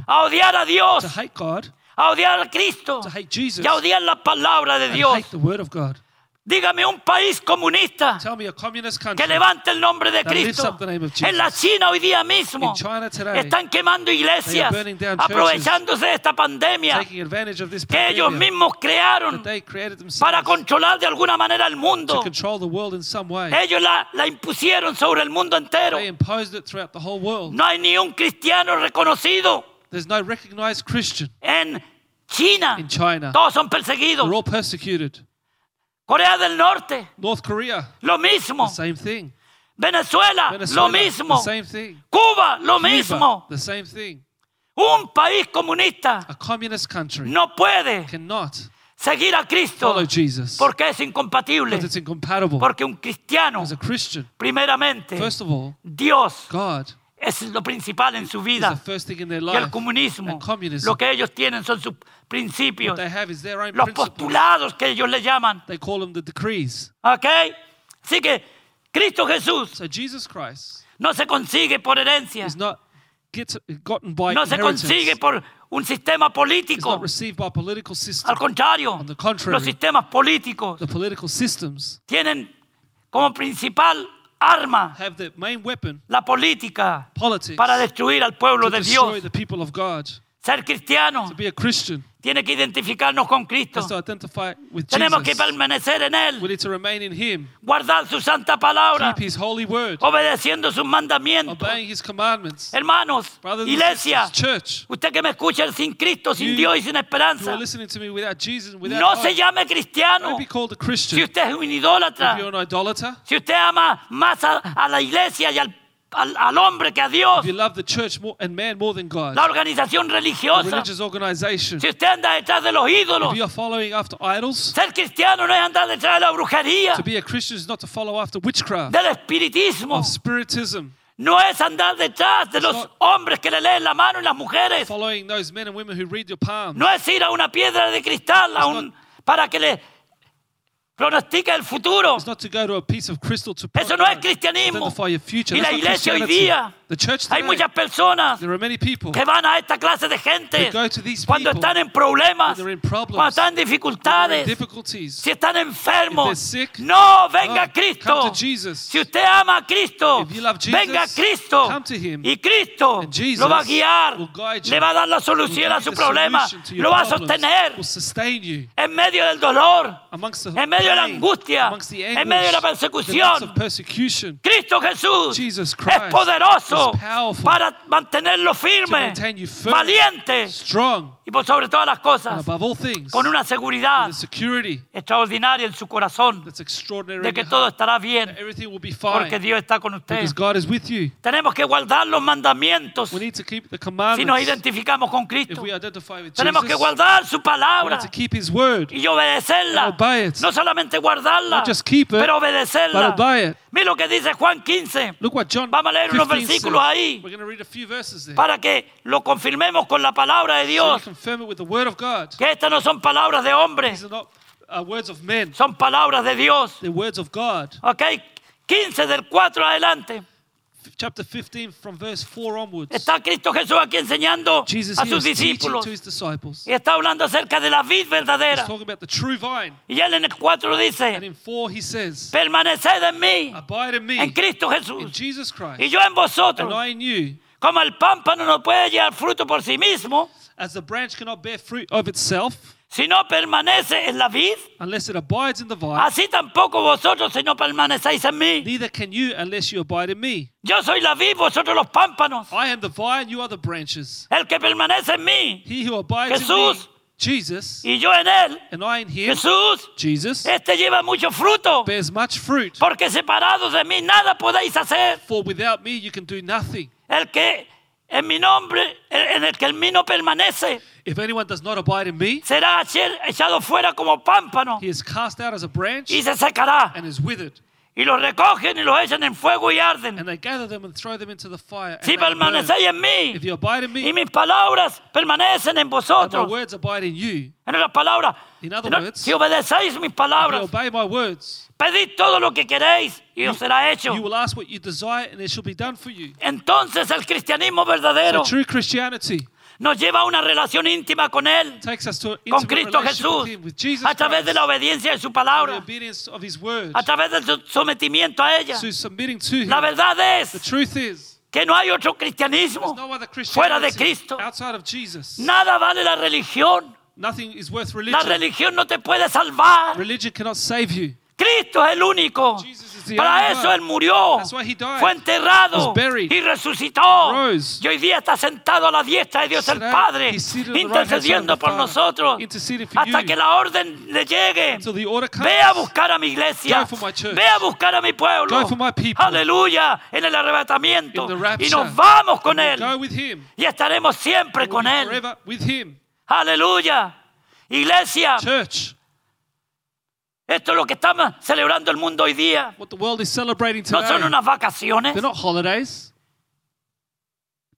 A: a odiar a Dios,
B: to hate God,
A: a odiar a Cristo
B: to hate Jesus,
A: y a odiar la palabra de Dios. Dígame un país comunista que levante el nombre de Cristo. En la. China hoy día mismo están quemando iglesias, aprovechándose de esta pandemia que ellos mismos crearon para controlar de alguna manera el mundo. Ellos la, la impusieron sobre el mundo entero. No hay ni un cristiano reconocido en China.
B: in China.
A: Todos son perseguidos. Corea del Norte,
B: North Korea,
A: lo mismo.
B: the same thing.
A: Venezuela,
B: Venezuela,
A: lo mismo.
B: the same thing.
A: Cuba, lo
B: Cuba,
A: mismo.
B: the same thing.
A: Un país comunista
B: A communist country
A: no puede
B: cannot
A: seguir a Cristo
B: follow Jesus
A: porque es incompatible.
B: because it's incompatible.
A: Porque un cristiano,
B: As a Christian,
A: primeramente,
B: first of all,
A: Dios
B: God
A: es lo principal en su vida. Y el comunismo, lo que ellos tienen son sus principios, los postulados que ellos le llaman.
B: They call them the decrees.
A: ¿Ok? Así que Cristo Jesús
B: So Jesus Christ
A: no se consigue por herencia,
B: is not get, gotten by
A: no se consigue por un sistema político.
B: not received by political system.
A: Al contrario,
B: On the contrary.
A: los sistemas políticos
B: The political systems
A: tienen como principal arma
B: have the main weapon,
A: la política
B: politics,
A: para destruir al pueblo
B: to
A: de
B: destroy
A: Dios.
B: the people of God.
A: Ser cristiano
B: To be a Christian
A: tiene que identificarnos con Cristo. Tenemos que permanecer en Él, guardar su santa palabra, obedeciendo sus mandamientos. Hermanos, iglesia, usted que me escucha sin Cristo, sin
B: You-
A: Dios y sin esperanza, no se llame cristiano. Si usted es un idólatra, si usted ama más a, a la iglesia y al, al- al hombre que a Dios,
B: you love the church more, and man more than God,
A: la organización religiosa, si usted anda detrás de los ídolos,
B: if you are following after idols,
A: ser cristiano no es andar detrás de la brujería,
B: to be a Christian is not to follow after witchcraft,
A: del espiritismo,
B: of spiritism,
A: no es andar detrás de los hombres que le leen la mano y las mujeres,
B: following those men and women who read your palms.
A: no es ir a una piedra de cristal a un- para que le pronostica el futuro.
B: It's not to go to a piece of crystal to
A: Eso no es cristianismo.
B: identify your future.
A: Y la
B: That's
A: iglesia hoy día, hay muchas personas que van a esta clase de gente cuando están en problemas, cuando están en dificultades, si están enfermos. No, venga
B: no,
A: Cristo.
B: come to Jesus.
A: Si usted ama a Cristo, venga a Cristo.
B: come to him.
A: Y Cristo lo va a guiar, le va a dar la solución a su problema, lo va a sostener en medio del dolor, en medio de la angustia, en medio de la persecución. Cristo Jesús es poderoso para mantenerlo firme, valiente y por sobre todas las cosas con una seguridad extraordinaria en su corazón de que todo estará bien porque Dios está con usted. Tenemos que guardar los mandamientos
B: We need to keep the
A: si nos identificamos con Cristo. Tenemos que guardar su palabra y obedecerla. No solamente guardarla, pero
B: but
A: obedecerla. Mira lo que dice Juan 15
B: Look what John
A: Vamos a leer unos
B: 15
A: versículos ahí.
B: We're going to read a few verses there.
A: para que lo confirmemos con la palabra de
B: So
A: Dios.
B: you confirm it with the word of God.
A: Que estas no son palabras de hombres,
B: uh, words of men.
A: son palabras de Dios.
B: They're words of God.
A: ¿Ok? 15 del 4 adelante.
B: Chapter 15 from verse 4 onwards.
A: Está Cristo Jesús aquí enseñando
B: Jesus
A: a sus discípulos.
B: to his disciples.
A: Y está hablando acerca de la vid
B: He's
A: verdadera.
B: talking about the true vine.
A: Y él en el 4
B: And
A: dice,
B: in 4 he says,
A: permaneced en mí,
B: Abide in me,
A: en Cristo
B: in
A: Jesús.
B: Jesus
A: Y
B: Christ,
A: yo en
B: and
A: vosotros.
B: I in you.
A: Como el pámpano no puede llevar fruto por sí mismo,
B: As the branch cannot bear fruit of itself
A: si no permanece en la vid,
B: unless it abides in the vine,
A: así tampoco vosotros si no permanecéis en mí.
B: neither can you unless you abide in me.
A: Yo soy la vid, vosotros los pámpanos.
B: I am the vine, you are the branches.
A: El que permanece en mí,
B: He who abides in me,
A: Jesús
B: Jesus
A: y yo en él,
B: and I in him,
A: Jesús,
B: Jesus,
A: este lleva mucho fruto,
B: bears much fruit.
A: porque separados de mí nada podéis hacer.
B: For without me you can do nothing.
A: El que en mi nombre, en el que en mí no permanece,
B: If anyone does not abide in me,
A: será echado fuera como pámpano
B: he is cast out as a branch
A: y se secará.
B: and is withered.
A: Y los recogen y los echan en fuego y arden.
B: And they gather them and throw them into the fire. and
A: Si permanecéis en mí
B: If you abide in
A: y
B: me,
A: mis palabras permanecen en
B: and my
A: vosotros,
B: words abide in you,
A: en otras palabras,
B: In other words,
A: si obedecéis mis
B: if you
A: palabras,
B: obey my words,
A: pedid todo lo que queréis y os será hecho.
B: you will ask what you desire and it shall be done for you.
A: Entonces el cristianismo
B: So
A: verdadero
B: true Christianity
A: nos lleva a una relación íntima con Él, con Cristo Jesús, a través de la obediencia de su palabra, a través del sometimiento a ella. La verdad es que no hay otro cristianismo fuera de Cristo. Nada vale la religión. La religión no te puede salvar. Cristo es el único. Para eso. Él murió.
B: Died.
A: Fue enterrado y resucitó. Y hoy día está sentado a la diestra de Dios el Padre, intercediendo por nosotros hasta que la orden le llegue. Ve a buscar a mi iglesia. Ve a buscar a mi pueblo. Aleluya. En el arrebatamiento. Y nos vamos con Él. Y estaremos siempre con Él. Aleluya. Iglesia, esto es lo que estamos celebrando el mundo hoy día.
B: what the world is celebrating
A: No son
B: today,
A: unas vacaciones.
B: they're not holidays.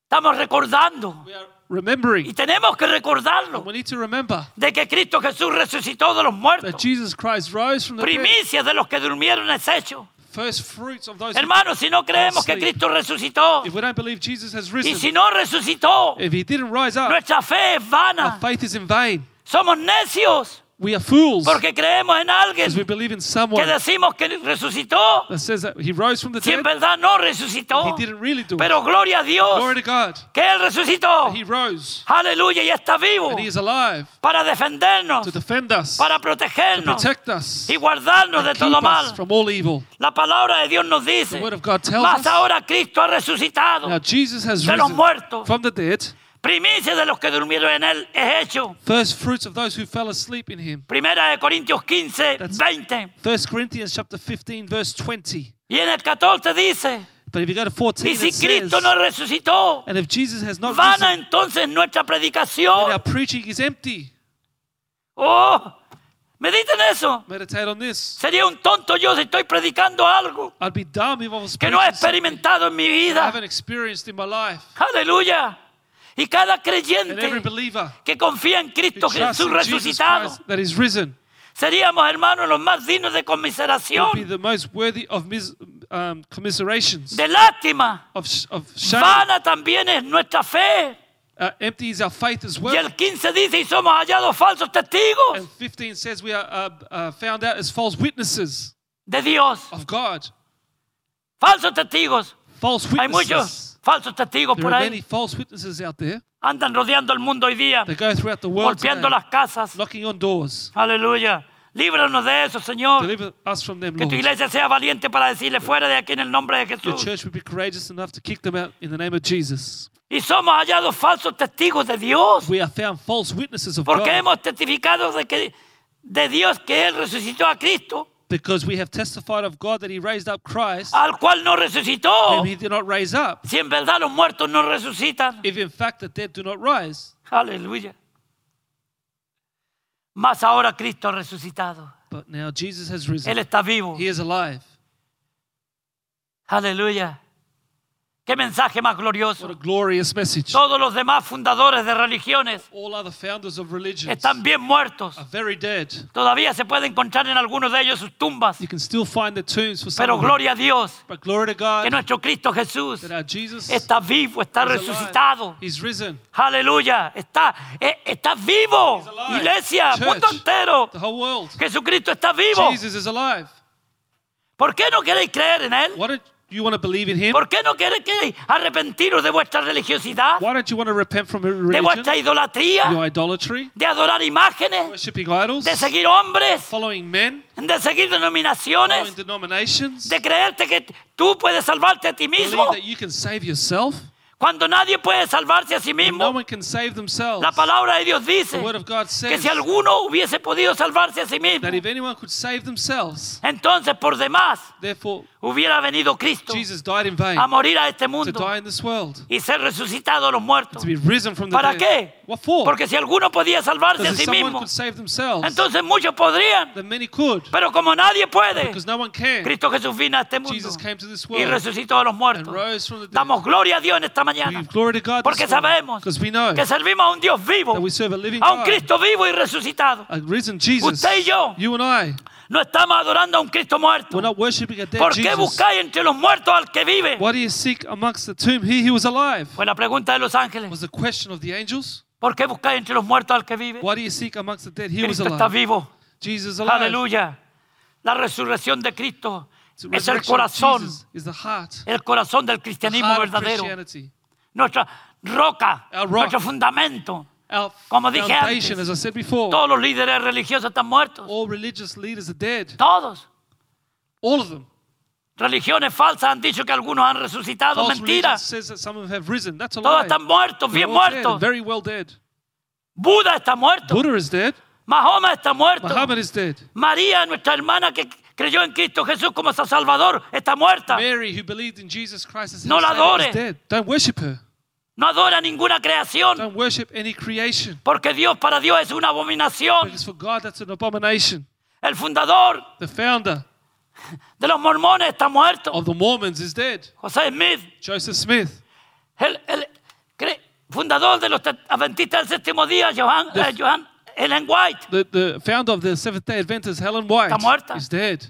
A: Estamos recordando.
B: We are
A: Y
B: remembering.
A: tenemos que recordarlo.
B: And we need to remember
A: De que Cristo Jesús resucitó de los
B: that
A: muertos.
B: Jesus Christ rose from the dead.
A: Primicias de los que durmieron es hecho.
B: First fruits of those
A: Hermanos, si no creemos que. Cristo resucitó.
B: If we don't believe Jesus has
A: Y
B: risen,
A: si no resucitó.
B: if he didn't rise up,
A: Nuestra fe es
B: our
A: vana.
B: faith is in vain.
A: Somos necios.
B: We are fools
A: Porque creemos en
B: because we
A: alguien
B: believe in
A: que
B: someone
A: decimos que resucitó.
B: that says that he rose from the
A: Si en
B: dead.
A: verdad no resucitó.
B: He didn't really do it.
A: Pero gloria a Dios
B: Glory to God.
A: que Él resucitó.
B: He rose
A: Aleluya, y está vivo
B: and he is alive
A: para defendernos,
B: to defend us,
A: para
B: to
A: protegernos
B: protect us,
A: y guardarnos de todo
B: us
A: mal.
B: from all evil.
A: La palabra de Dios nos dice,
B: The word of God tells us
A: ahora Cristo ha resucitado,
B: Now Jesus has
A: de los
B: risen
A: muertos.
B: from the dead,
A: primicia de los que durmieron en Él es hecho.
B: first fruits of those who fell asleep in him.
A: Primera de Corintios 15,
B: That's-
A: 20.
B: 1 Corinthians chapter 15 verse 20.
A: Y en el 14 dice,
B: But if you go to 14
A: y si
B: says,
A: Cristo no resucitó,
B: and if Jesus has not
A: vana
B: risen,
A: entonces nuestra predicación.
B: our preaching is empty.
A: Oh, mediten eso.
B: Meditate on this.
A: Sería un tonto yo si estoy predicando algo
B: I'd be dumb if I was
A: que no he experimentado en mi
B: I
A: vida.
B: haven't experienced in my life.
A: Aleluya. Y cada creyente que confía en Cristo Jesús resucitado,
B: risen
A: seríamos hermanos los más dignos de conmiseración,
B: the most worthy of mis, um, commiserations,
A: de lástima.
B: of, of.
A: Vana también es nuestra fe.
B: Uh, empty is our faith as
A: Y
B: well.
A: el 15 dice, y somos hallados falsos testigos
B: And 15 says we are uh, uh, found out as false witnesses
A: de Dios.
B: of God.
A: Falsos testigos.
B: False
A: Hay
B: witnesses.
A: muchos falsos testigos
B: There
A: por
B: are many
A: ahí.
B: false witnesses out there.
A: Andan rodeando el mundo hoy día,
B: They go throughout the world
A: golpeando
B: today,
A: las casas.
B: knocking on doors.
A: Aleluya. Líbranos de eso, Señor.
B: Deliver us from them,
A: Que tu
B: Lord.
A: iglesia sea valiente para decirle fuera de aquí en el nombre de
B: Your
A: Jesús.
B: church would be courageous enough to kick them out in the name of Jesus.
A: Y somos hallados falsos testigos de Dios.
B: We are found false witnesses of
A: Porque
B: God
A: hemos testificado de, que, de Dios que Él resucitó a Cristo,
B: because we have testified of God that He raised up Christ,
A: al cual no resucitó.
B: whom He did not raise up.
A: Si en verdad los muertos no resucitan.
B: If in fact the dead do not rise,
A: Aleluya. Más ahora Cristo ha resucitado.
B: but now Jesus has
A: Él
B: risen.
A: está vivo.
B: He is alive.
A: Aleluya. Qué mensaje más
B: What a
A: glorioso.
B: glorious message.
A: Todos los demás fundadores de religiones
B: All other founders of religions
A: están bien muertos.
B: are very dead.
A: Todavía se puede encontrar en algunos de ellos sus tumbas.
B: You can still find the tombs for
A: Pero gloria a Dios
B: But glory to
A: que
B: God
A: nuestro Cristo Jesús
B: that our Jesus
A: está vivo, está resucitado.
B: He's risen.
A: Aleluya. Está, eh, está vivo.
B: He's.
A: Iglesia,
B: Church.
A: mundo entero.
B: The whole world.
A: Jesucristo está vivo.
B: Jesus is alive.
A: ¿Por qué no queréis creer en Él?
B: Why don't you want to believe in Him?
A: ¿Por qué no queréis queréis arrepentiros de vuestra religiosidad?
B: Why don't you want to repent from your
A: ¿De
B: religion,
A: vuestra idolatría?
B: your idolatry,
A: ¿De adorar imágenes?
B: worshipping idols,
A: ¿De seguir hombres?
B: following men,
A: ¿De seguir
B: following
A: denominaciones?
B: denominations,
A: ¿De creerte que tú puedes salvarte a ti
B: believe that you can save yourself?
A: Cuando nadie puede salvarse a sí mismo,
B: no one can save themselves.
A: la palabra de Dios dice que si alguno hubiese podido salvarse a sí mismo, entonces por demás hubiera venido Cristo a morir a este mundo y ser resucitado de los muertos. ¿Para qué?
B: What for?
A: Porque si alguno podía salvarse a sí mismo, entonces muchos podrían. Pero como nadie puede,
B: no one can.
A: Cristo Jesús vino a este mundo
B: Jesus came to this
A: y
B: world
A: resucitó a los
B: and
A: muertos. Damos gloria a Dios en esta mañana. Porque sabemos
B: because we know
A: que servimos a un Dios vivo,
B: a
A: a un Cristo vivo y resucitado.
B: a risen Jesus.
A: Usted y yo. No estamos adorando a un Cristo muerto.
B: we're not worshiping a dead
A: ¿Por qué
B: Jesus.
A: buscáis entre los muertos al que vive?
B: Why do you seek amongst the tomb? He, he was alive.
A: Fue la pregunta de los ángeles.
B: Was the question of the angels?
A: ¿Por qué buscáis entre los muertos al que vive?
B: Why do you seek amongst the dead? He was
A: Cristo está
B: alive.
A: vivo.
B: Jesus is alive.
A: Aleluya. La resurrección de Cristo
B: The
A: es el
B: resurrection of
A: corazón,
B: Jesus is the heart,
A: el corazón del
B: the
A: cristianismo
B: heart of
A: verdadero.
B: Christianity.
A: Nuestra roca,
B: Our rock.
A: nuestro fundamento. Como dije antes,
B: as I said before,
A: Todos los líderes religiosos están muertos.
B: all religious leaders are dead.
A: Todos.
B: All of them.
A: Religiones falsas han dicho que algunos han resucitado.
B: False
A: Mentira.
B: says that some of them have risen. That's a
A: Todos están muertos, bien
B: dead,
A: muertos.
B: very well dead.
A: Buda está muerto.
B: Buddha is dead.
A: Mahoma está muerto.
B: Muhammad is dead.
A: María, nuestra hermana que creyó en Cristo Jesús como su Salvador, está muerta.
B: Mary, who believed in Jesus Christ as
A: No
B: her
A: la
B: Savior,
A: No adora ninguna creación.
B: Don't worship any creation.
A: Porque Dios para Dios es una abominación.
B: Because for God, that's an abomination.
A: El fundador
B: The founder
A: de los mormones está muerto.
B: of the Mormons is dead.
A: José Smith,
B: Joseph Smith.
A: el, fundador de los adventistas del séptimo día, Johan, eh, Johan Ellen White.
B: The, the founder of the Seventh day Adventists, Helen White,
A: Está muerta.
B: is dead.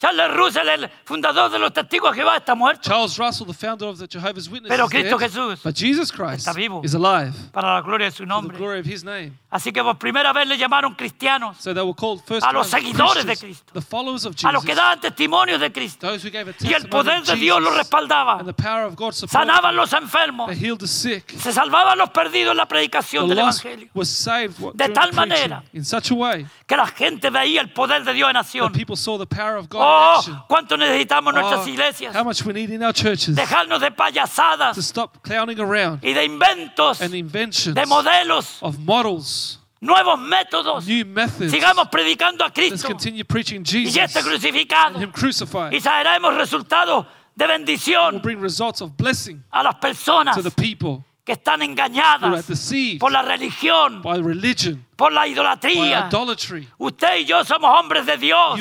A: Charles Russell, el fundador de los testigos de Jehová, está muerto.
B: Charles Russell, the founder of the Jehovah's Witnesses,
A: Pero
B: is
A: Cristo
B: dead.
A: Jesús
B: But Jesus Christ
A: está vivo.
B: is alive
A: Para la gloria de su
B: for the
A: nombre.
B: glory of his name.
A: Así que por primera vez le llamaron cristianos
B: So they were called first
A: A los seguidores de Cristo.
B: the followers of
A: a los que
B: Jesus,
A: daban testimonios de Cristo.
B: those who gave a
A: Y el poder de Dios los
B: Jesus,
A: respaldaba.
B: and the power of God
A: Sanaban los enfermos.
B: They healed the sick.
A: Se salvaban los perdidos en la predicación
B: The
A: del Evangelio.
B: was saved
A: De tal manera
B: in such a way
A: Que la gente veía el poder de Dios en
B: that
A: acción.
B: people saw the power of God in
A: Oh, cuánto necesitamos nuestras
B: Oh,
A: iglesias.
B: how much we need in our churches
A: Dejarnos de payasadas
B: to stop clowning around
A: y de inventos,
B: and inventions
A: de modelos,
B: of models,
A: nuevos métodos.
B: new methods.
A: Sigamos predicando a
B: Let's
A: Cristo
B: continue preaching
A: y
B: Jesus
A: este
B: and
A: crucificado.
B: Him crucified.
A: Y resultados de bendición
B: bring results of blessing
A: a las personas
B: to the people
A: que están engañadas por la religión,
B: by religion,
A: por la idolatría. Usted y yo somos hombres de Dios.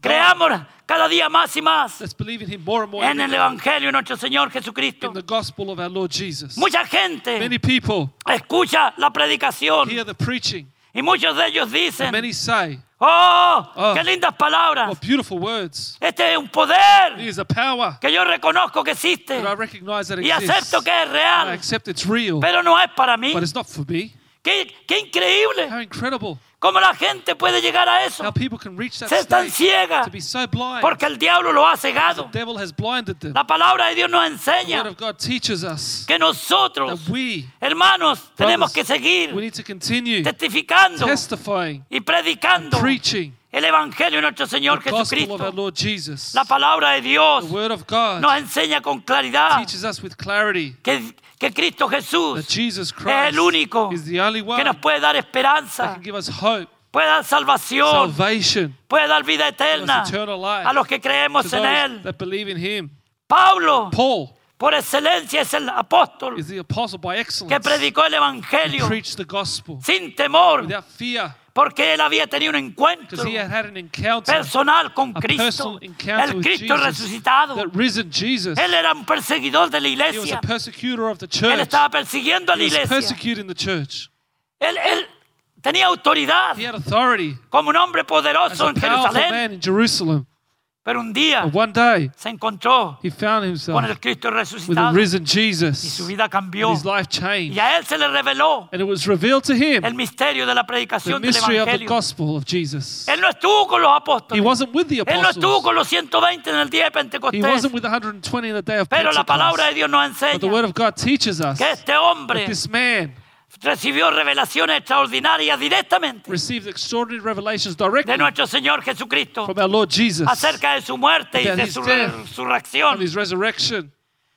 A: Creamos cada día más y más
B: Let's believe in Him more and more
A: en el Evangelio de nuestro Señor Jesucristo.
B: in the gospel of our Lord Jesus.
A: Mucha gente
B: Many people
A: escucha la predicación
B: hear the preaching,
A: y muchos de ellos
B: and
A: dicen,
B: many say,
A: oh,
B: Oh.
A: qué lindas palabras.
B: What beautiful words.
A: Este es un poder
B: It is a power
A: que yo reconozco que existe
B: that I recognize that
A: y
B: exists.
A: acepto que es
B: I
A: real,
B: accept it's real,
A: pero no es para mí.
B: but it's not for me.
A: Qué, qué increíble
B: How incredible
A: cómo la gente puede llegar a eso.
B: how people can reach that
A: Ser tan
B: stage
A: ciega
B: to be so
A: porque el diablo lo ha cegado. La palabra de Dios nos enseña que nosotros,
B: we,
A: hermanos, tenemos que seguir testificando y predicando
B: preaching
A: el Evangelio de nuestro Señor
B: the gospel of our
A: Jesucristo.
B: Lord Jesus.
A: La palabra de Dios
B: The word of God
A: nos enseña con claridad
B: us with clarity
A: que, que Cristo Jesús
B: Jesus
A: es el único que nos puede dar esperanza,
B: can give us hope,
A: puede dar salvación,
B: salvation,
A: puede dar vida eterna
B: life
A: a los que creemos en Él.
B: that believe in Him.
A: Pablo,
B: Paul
A: por excelencia, es el apóstol
B: is the apostle by
A: que predicó el Evangelio
B: preached the gospel
A: sin temor,
B: without fear
A: porque él había tenido un encuentro personal con Cristo, el Cristo resucitado. Él era un perseguidor de la iglesia. Él estaba persiguiendo a la iglesia. Él, él tenía autoridad como un hombre poderoso en Jerusalén. Pero un día
B: one day,
A: se encontró
B: he found
A: con
B: himself
A: el Cristo
B: with a
A: resucitado
B: risen
A: y su
B: Jesus.
A: vida cambió.
B: And his life
A: Y
B: changed.
A: a él se le reveló
B: And it was revealed to him
A: el misterio de la
B: the
A: predicación del
B: mystery of the
A: Evangelio.
B: gospel of Jesus.
A: Él no estuvo con los
B: He
A: apóstoles.
B: wasn't with the
A: Él no estuvo
B: apostles.
A: con los 120 en el día de
B: He
A: Pentecostés.
B: wasn't with the 120 in the day of
A: Pero la palabra de
B: Pentecost.
A: Dios nos
B: But the
A: enseña
B: word of God teaches us
A: que
B: that
A: este hombre
B: this man
A: recibió revelaciones extraordinarias directamente de nuestro Señor Jesucristo acerca de su muerte y de su resurrección.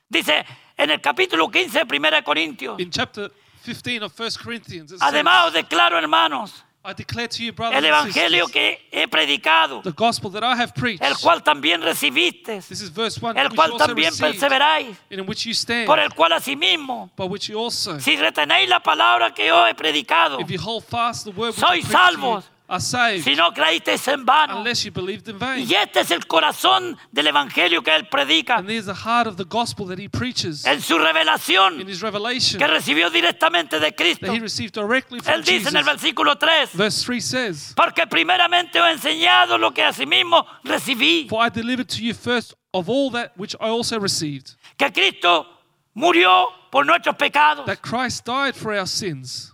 A: Dice en el capítulo 15 de 1 de Corintios.
B: In chapter 15 of 1 Corinthians, it
A: Además os declaro, hermanos,
B: I declare to you, brothers
A: el
B: and
A: evangelio
B: sisters,
A: que he predicado,
B: the gospel that I have preached.
A: el cual también recibiste,
B: This is verse 1,
A: el
B: which
A: cual
B: you also
A: también
B: received,
A: perseveráis,
B: in which you stand,
A: por el cual asimismo,
B: by which you also,
A: si retenéis la palabra que yo he predicado,
B: if you hold fast the word which
A: Sois
B: I
A: salvos.
B: Are saved,
A: si no creísteis en vano.
B: unless you believed in vain.
A: Y este es el corazón del evangelio que él predica
B: And there's the heart of the gospel that he preaches
A: en su
B: in his revelation
A: que recibió directamente de Cristo.
B: that he received directly from
A: Él dice en el
B: Jesus.
A: versículo 3,
B: Verse 3 says,
A: porque primeramente os he enseñado lo que asimismo recibí,
B: For I delivered to you first of all that which I also received,
A: que Cristo murió por nuestros pecados,
B: that Christ died for our sins,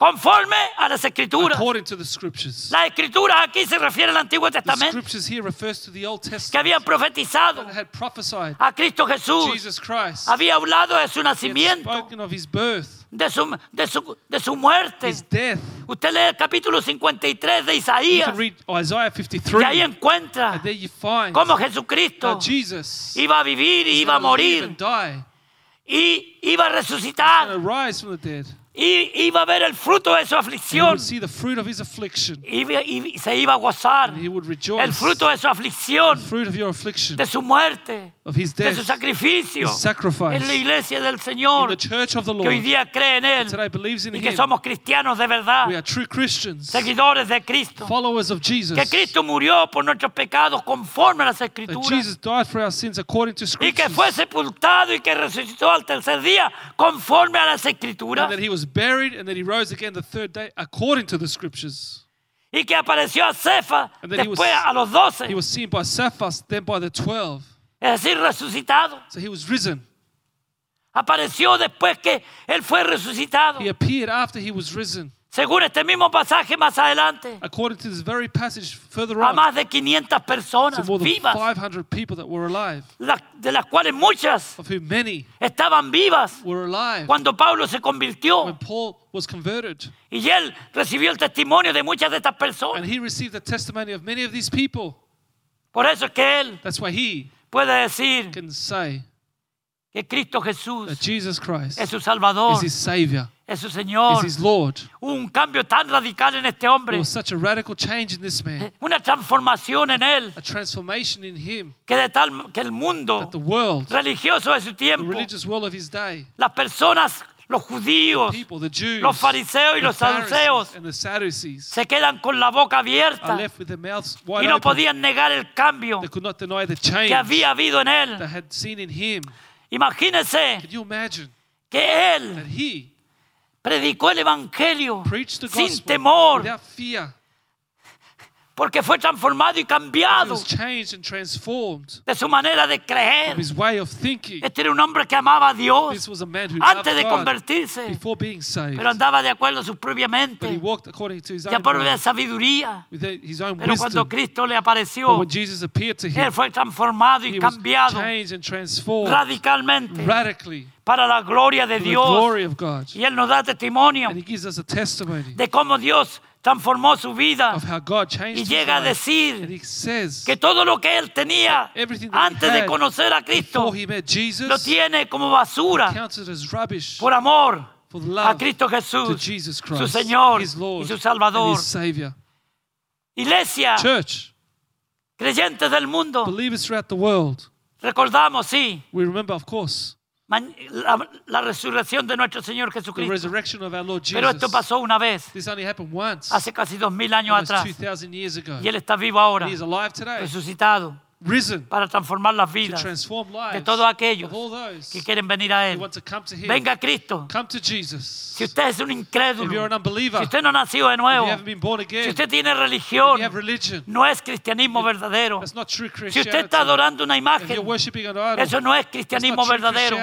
A: conforme a las escrituras.
B: according to the scriptures.
A: Las escrituras aquí se refieren al Antiguo
B: The
A: Testamento,
B: scriptures here refers to the Old
A: que
B: Testament
A: habían profetizado
B: that had prophesied
A: a Cristo Jesús,
B: Jesus Christ.
A: había hablado de su
B: He had
A: nacimiento,
B: spoken of his birth,
A: de su, de su, de su muerte.
B: his death.
A: Usted lee el capítulo 53 de
B: You
A: Isaías
B: can read Isaiah
A: y
B: 53,
A: ahí encuentra
B: and there you find
A: cómo
B: how
A: Jesucristo
B: Jesus
A: iba a vivir y iba a morir
B: and die,
A: y iba a
B: and
A: resucitar
B: rise from the dead.
A: Y iba a ver el fruto de su aflicción
B: would see the fruit of his affliction,
A: y, se iba a gozar
B: and he would
A: el fruto de su aflicción,
B: fruit of your affliction,
A: de su muerte,
B: of his
A: de su sacrificio
B: his sacrifice,
A: en la iglesia del
B: in
A: Señor
B: the church of the
A: que hoy
B: Lord,
A: día cree en Él
B: today believes in
A: y que
B: him.
A: somos cristianos de verdad,
B: We are true Christians,
A: seguidores de Cristo.
B: followers of Jesus.
A: Que Cristo murió por nuestros pecados conforme a las
B: That
A: escrituras.
B: Jesus died for our sins according to
A: y que fue sepultado y que resucitó al tercer día conforme a las escrituras
B: And that he was buried and that he rose again the third day according to the scriptures.
A: y que apareció a
B: that he was-
A: después a los doce,
B: He was seen by Cephas, then by the twelve.
A: Es decir, resucitado.
B: So he was risen.
A: Apareció después que él fue resucitado.
B: He appeared after he was risen.
A: Según este mismo pasaje más adelante,
B: According to this very passage further
A: a
B: on,
A: más de 500
B: to
A: personas vivas,
B: 500 people that were alive,
A: la- de las cuales muchas
B: of whom many
A: estaban vivas
B: were alive
A: cuando Pablo se convirtió
B: when Paul was converted.
A: y él recibió el testimonio de muchas de estas personas.
B: And he received the testimony of many of these people.
A: Por eso es que él
B: That's why he
A: puede decir que Cristo Jesús es su Salvador, es su Señor. un cambio tan radical en este hombre,
B: was such a radical change in this man, [LAUGHS]
A: una transformación en él,
B: a transformation in him,
A: que de tal que el mundo
B: that the world,
A: religioso de su tiempo,
B: religious world of his day,
A: las personas, los judíos,
B: people, the Jews,
A: los fariseos y los saduceos se quedan con la boca abierta y no podían negar el cambio que había habido en él.
B: they had seen in him.
A: Imagínense que él predicó el evangelio sin temor? Porque fue transformado y cambiado de su manera de creer. Este era un hombre que amaba a Dios antes de convertirse, pero andaba de acuerdo a su propia mente
B: walked according to his
A: y a sabiduría. Pero cuando. Cristo le apareció, él fue transformado y cambiado radicalmente para la gloria de Dios. Y él nos da testimonio de cómo Dios transformó su vida
B: of how God
A: y llega a decir que todo lo que él tenía antes de conocer a Cristo lo tiene como basura por amor a Cristo
B: to
A: Jesús, su Señor y su Salvador. Iglesia,
B: Church,
A: creyentes del mundo, recordamos, sí, la, la resurrección de nuestro Señor
B: the
A: Jesucristo.
B: resurrection of our Lord
A: Pero esto
B: Jesus.
A: pasó una vez,
B: This only happened once,
A: hace casi dos mil años atrás,
B: 2,000 years ago.
A: y Él está vivo ahora,
B: He is alive today,
A: resucitado,
B: risen
A: para transformar las
B: to
A: vidas de todos aquellos
B: of all those
A: que quieren venir a Él. Venga Cristo.
B: Come to Jesus.
A: Si usted es un
B: If you're
A: incrédulo,
B: an unbeliever,
A: si usted no nació de nuevo,
B: you haven't been born
A: si usted tiene religión, no es cristianismo verdadero.
B: that's not true
A: Si usted está adorando una imagen, eso no es cristianismo verdadero.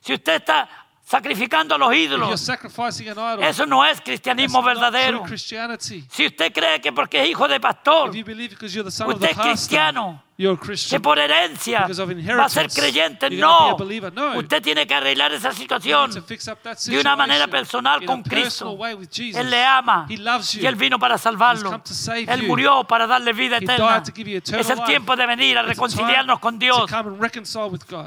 A: Si usted está sacrificando a los ídolos, eso no es cristianismo verdadero. Si usted cree que porque es hijo de pastor, usted es cristiano, que por herencia va a ser creyente. No, usted tiene que arreglar esa situación de una manera personal con Cristo. Él le ama y Él vino para salvarlo. Él murió para darle vida eterna. Es el tiempo de venir a reconciliarnos con Dios.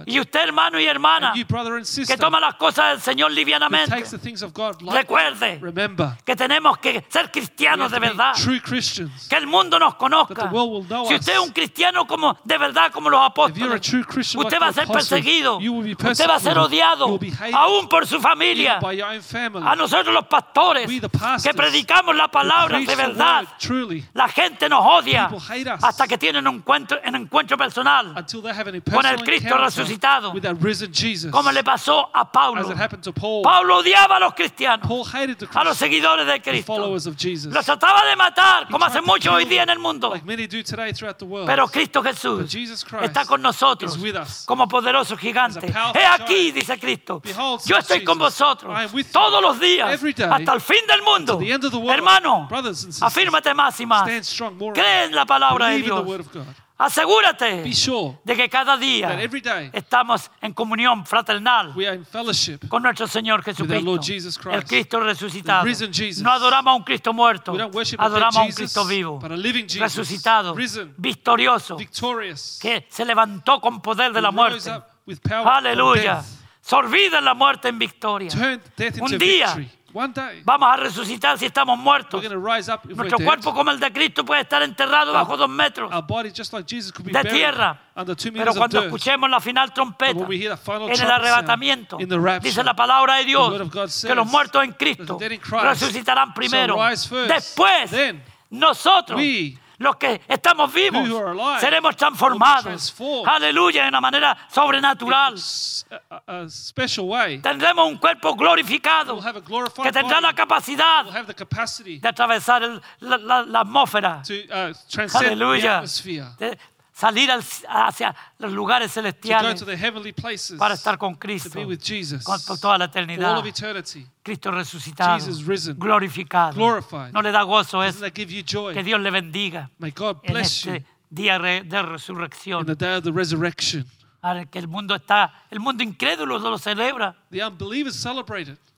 A: Y usted, hermano y hermana, que toma las cosas del Señor livianamente, recuerde que tenemos que ser cristianos de verdad. Que el mundo nos conozca. Si
B: us.
A: usted es un cristiano como de verdad como los apóstoles, usted va a ser perseguido. Usted va a ser odiado, aún por su familia. A nosotros los pastores que predicamos la palabra de verdad, la gente nos odia hasta que tienen un encuentro, un encuentro personal, Con el Cristo resucitado. como le pasó a
B: Paul.
A: Pablo odiaba a los cristianos, a los seguidores de Cristo. Los trataba de matar, como
B: He
A: hace
B: tried to
A: mucho hoy día en el mundo. Pero Cristo
B: But
A: Jesús está con nosotros como poderoso gigante. He aquí, dice Cristo, yo estoy con vosotros todos los días hasta el fin del mundo. Hermano, afírmate más y más. Cree en la palabra de Dios. Asegúrate
B: sure
A: de que cada día estamos en comunión fraternal
B: we are in fellowship.
A: con nuestro Señor Jesucristo,
B: Lord Jesus Christ,
A: el Cristo resucitado. No adoramos a un Cristo muerto, adoramos a un Cristo vivo,
B: but a living Jesus,
A: resucitado, victorioso, que se levantó con poder de la muerte. Aleluya. olvida la muerte en victoria.
B: Turned death into
A: Un día vamos a resucitar si estamos muertos. Nuestro cuerpo como el de Cristo puede estar enterrado bajo dos metros
B: Our body, just like Jesus, could be
A: de tierra. Pero cuando escuchemos la final trompeta en el arrebatamiento, dice la palabra de Dios que los muertos en Cristo resucitarán primero. Después, nosotros, los que estamos vivos, seremos transformados. Aleluya, de una manera sobrenatural. Tendremos un cuerpo glorificado que tendrá la capacidad de atravesar el- la, la- la atmósfera.
B: uh,
A: Aleluya. Salir al- hacia los lugares celestiales para estar con
B: to
A: Cristo por toda la eternidad. Cristo resucitado,
B: Jesus risen,
A: glorificado.
B: glorified.
A: No le da gozo eso. Que Dios le bendiga
B: May God
A: en
B: bless you
A: este día de resurrección.
B: the day of the resurrection.
A: Ahora que el mundo está, el mundo incrédulo lo celebra.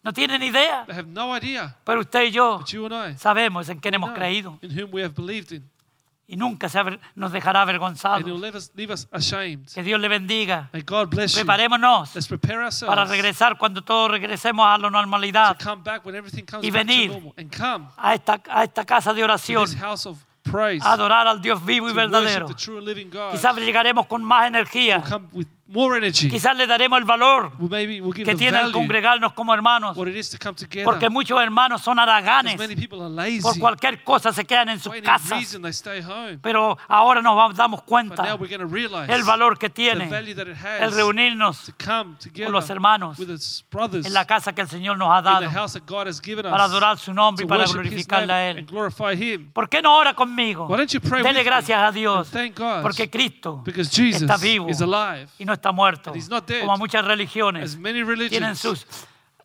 A: No tienen idea.
B: They have no idea.
A: Pero usted y yo sabemos en quién hemos creído y nunca se nos dejará avergonzados.
B: leave us, leave us ashamed.
A: Que Dios le bendiga. Preparémonos
B: Let's prepare
A: para regresar cuando todos regresemos a la normalidad,
B: to come back when everything comes
A: Y
B: back
A: venir
B: to normal. And come
A: a esta, a esta casa de oración, a adorar al Dios vivo y verdadero. Quizás llegaremos con más energía.
B: We'll more energy.
A: Quizás le daremos el valor
B: Well, maybe we'll give
A: que
B: the
A: tiene el
B: value
A: congregarnos como hermanos.
B: what it is to come together.
A: Porque muchos hermanos son
B: Because
A: haraganes.
B: many people are lazy.
A: Por cualquier cosa se quedan en sus
B: For any
A: casas.
B: reason they stay home.
A: Pero ahora nos damos
B: But now
A: cuenta
B: we're going to realize
A: el valor que
B: the
A: tiene
B: value that it
A: el
B: has
A: reunirnos
B: to come together
A: los hermanos
B: with its brothers
A: en la casa que el Señor nos ha
B: in the
A: dado
B: house that God has given us
A: para adorar su nombre y para
B: worship His
A: glorificarle a Él.
B: and glorify Him.
A: ¿Por qué no ora conmigo?
B: Why don't you pray
A: Dele
B: me
A: gracias a Dios.
B: and thank God
A: Porque Cristo
B: because Jesus
A: está vivo
B: is alive.
A: y no está muerto.
B: And he's not dead.
A: Como muchas religiones
B: As many
A: tienen
B: religions
A: sus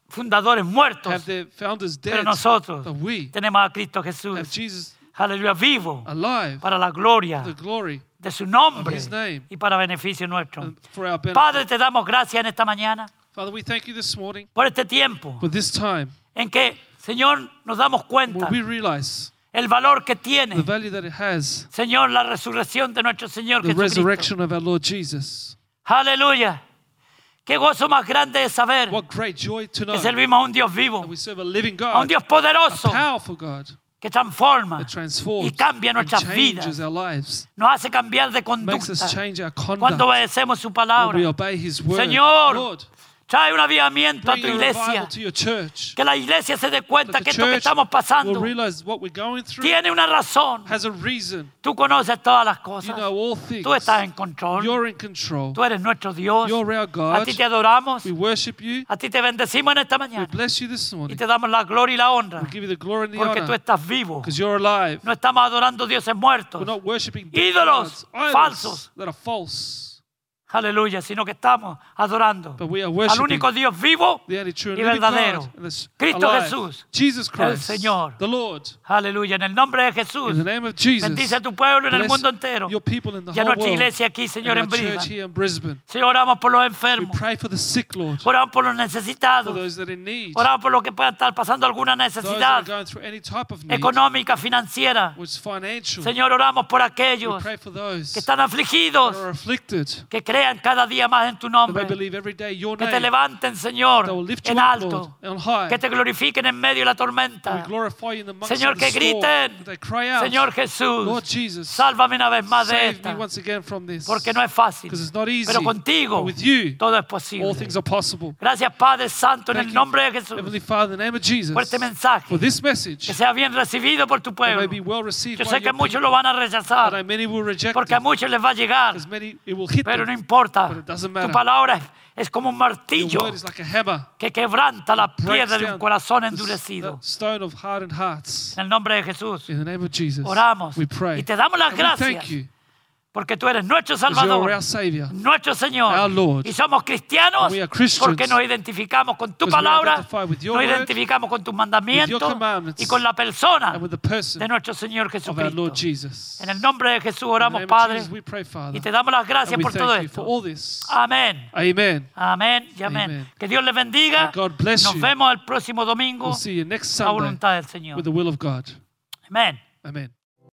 A: fundadores muertos.
B: have their founders
A: Pero
B: dead,
A: nosotros
B: but we
A: tenemos a Cristo
B: have
A: Jesús.
B: Jesus
A: Aleluya, vivo
B: alive,
A: para la gloria
B: the glory
A: de su nombre
B: His name.
A: y para beneficio nuestro.
B: and for our benefit.
A: Padre, te damos gracias en esta mañana
B: Father, we thank you this morning
A: por este tiempo
B: for this time
A: en que, Señor, nos damos cuenta
B: where we realize
A: el valor que
B: the
A: tiene,
B: value that it has,
A: Señor, la resurrección de nuestro Señor
B: the
A: Jesucristo.
B: resurrection of our Lord Jesus.
A: Aleluya. Qué gozo más grande es saber que servimos a un Dios vivo,
B: a
A: un Dios poderoso que transforma y cambia nuestras vidas, nos hace cambiar de conducta cuando obedecemos su palabra. Señor, Trae un avivamiento a tu iglesia. Que la iglesia se dé cuenta que esto que estamos pasando tiene una razón. Tú conoces todas las cosas. Tú estás en control. Tú eres nuestro Dios. A ti te adoramos. A ti te bendecimos en esta mañana. Y te damos la gloria y la honra. Porque tú estás vivo. No estamos adorando dioses muertos. Ídolos falsos. Aleluya, sino que estamos adorando al único Dios vivo y verdadero, Cristo Jesús,
B: Jesus Christ,
A: Señor.
B: the Lord.
A: Aleluya, en el nombre de Jesús.
B: In the name of Jesus,
A: Bendice a tu pueblo en el mundo entero.
B: your people in the
A: Y a nuestra iglesia aquí, Señor, en Brisbane. Señor, oramos por los
B: We
A: enfermos.
B: pray for the sick, Lord,
A: Oramos por los
B: for
A: necesitados.
B: those that are in need,
A: Oramos por los que puedan estar pasando alguna necesidad económica, financiera. Señor, oramos por aquellos que están afligidos, que crean cada día más en tu nombre. Que te levanten, Señor, en alto. Que te glorifiquen en medio de la tormenta. Señor, que griten, Señor Jesús, sálvame una vez más de esta. Porque no es fácil. Pero contigo todo es posible. Gracias, Padre Santo, en el nombre de Jesús. Por este mensaje. Que sea bien recibido por tu pueblo. Yo sé que muchos lo van a rechazar. Porque a muchos les va a llegar. Pero no
B: them.
A: Importa. Tu palabra es, como un martillo que quebranta la piedra de un corazón endurecido.
B: the stone of hardened hearts.
A: En el nombre de Jesús.
B: In the name of Jesus,
A: Oramos
B: we pray.
A: y te damos las gracias
B: thank you,
A: porque tú eres nuestro Salvador.
B: Savior.
A: nuestro Señor.
B: Lord.
A: Y somos cristianos porque nos identificamos con tu palabra, nos
B: word,
A: identificamos con tus mandamientos y con la persona
B: person
A: de nuestro Señor Jesucristo. En el nombre de Jesús oramos, Padre,
B: Jesus, pray, Father.
A: y te damos las gracias por todo esto. Amén.
B: Amen.
A: Amén y amén. Que Dios les bendiga. Nos vemos el próximo domingo
B: We'll
A: a voluntad del Señor.
B: with the will of God.
A: Amén.
B: Amen.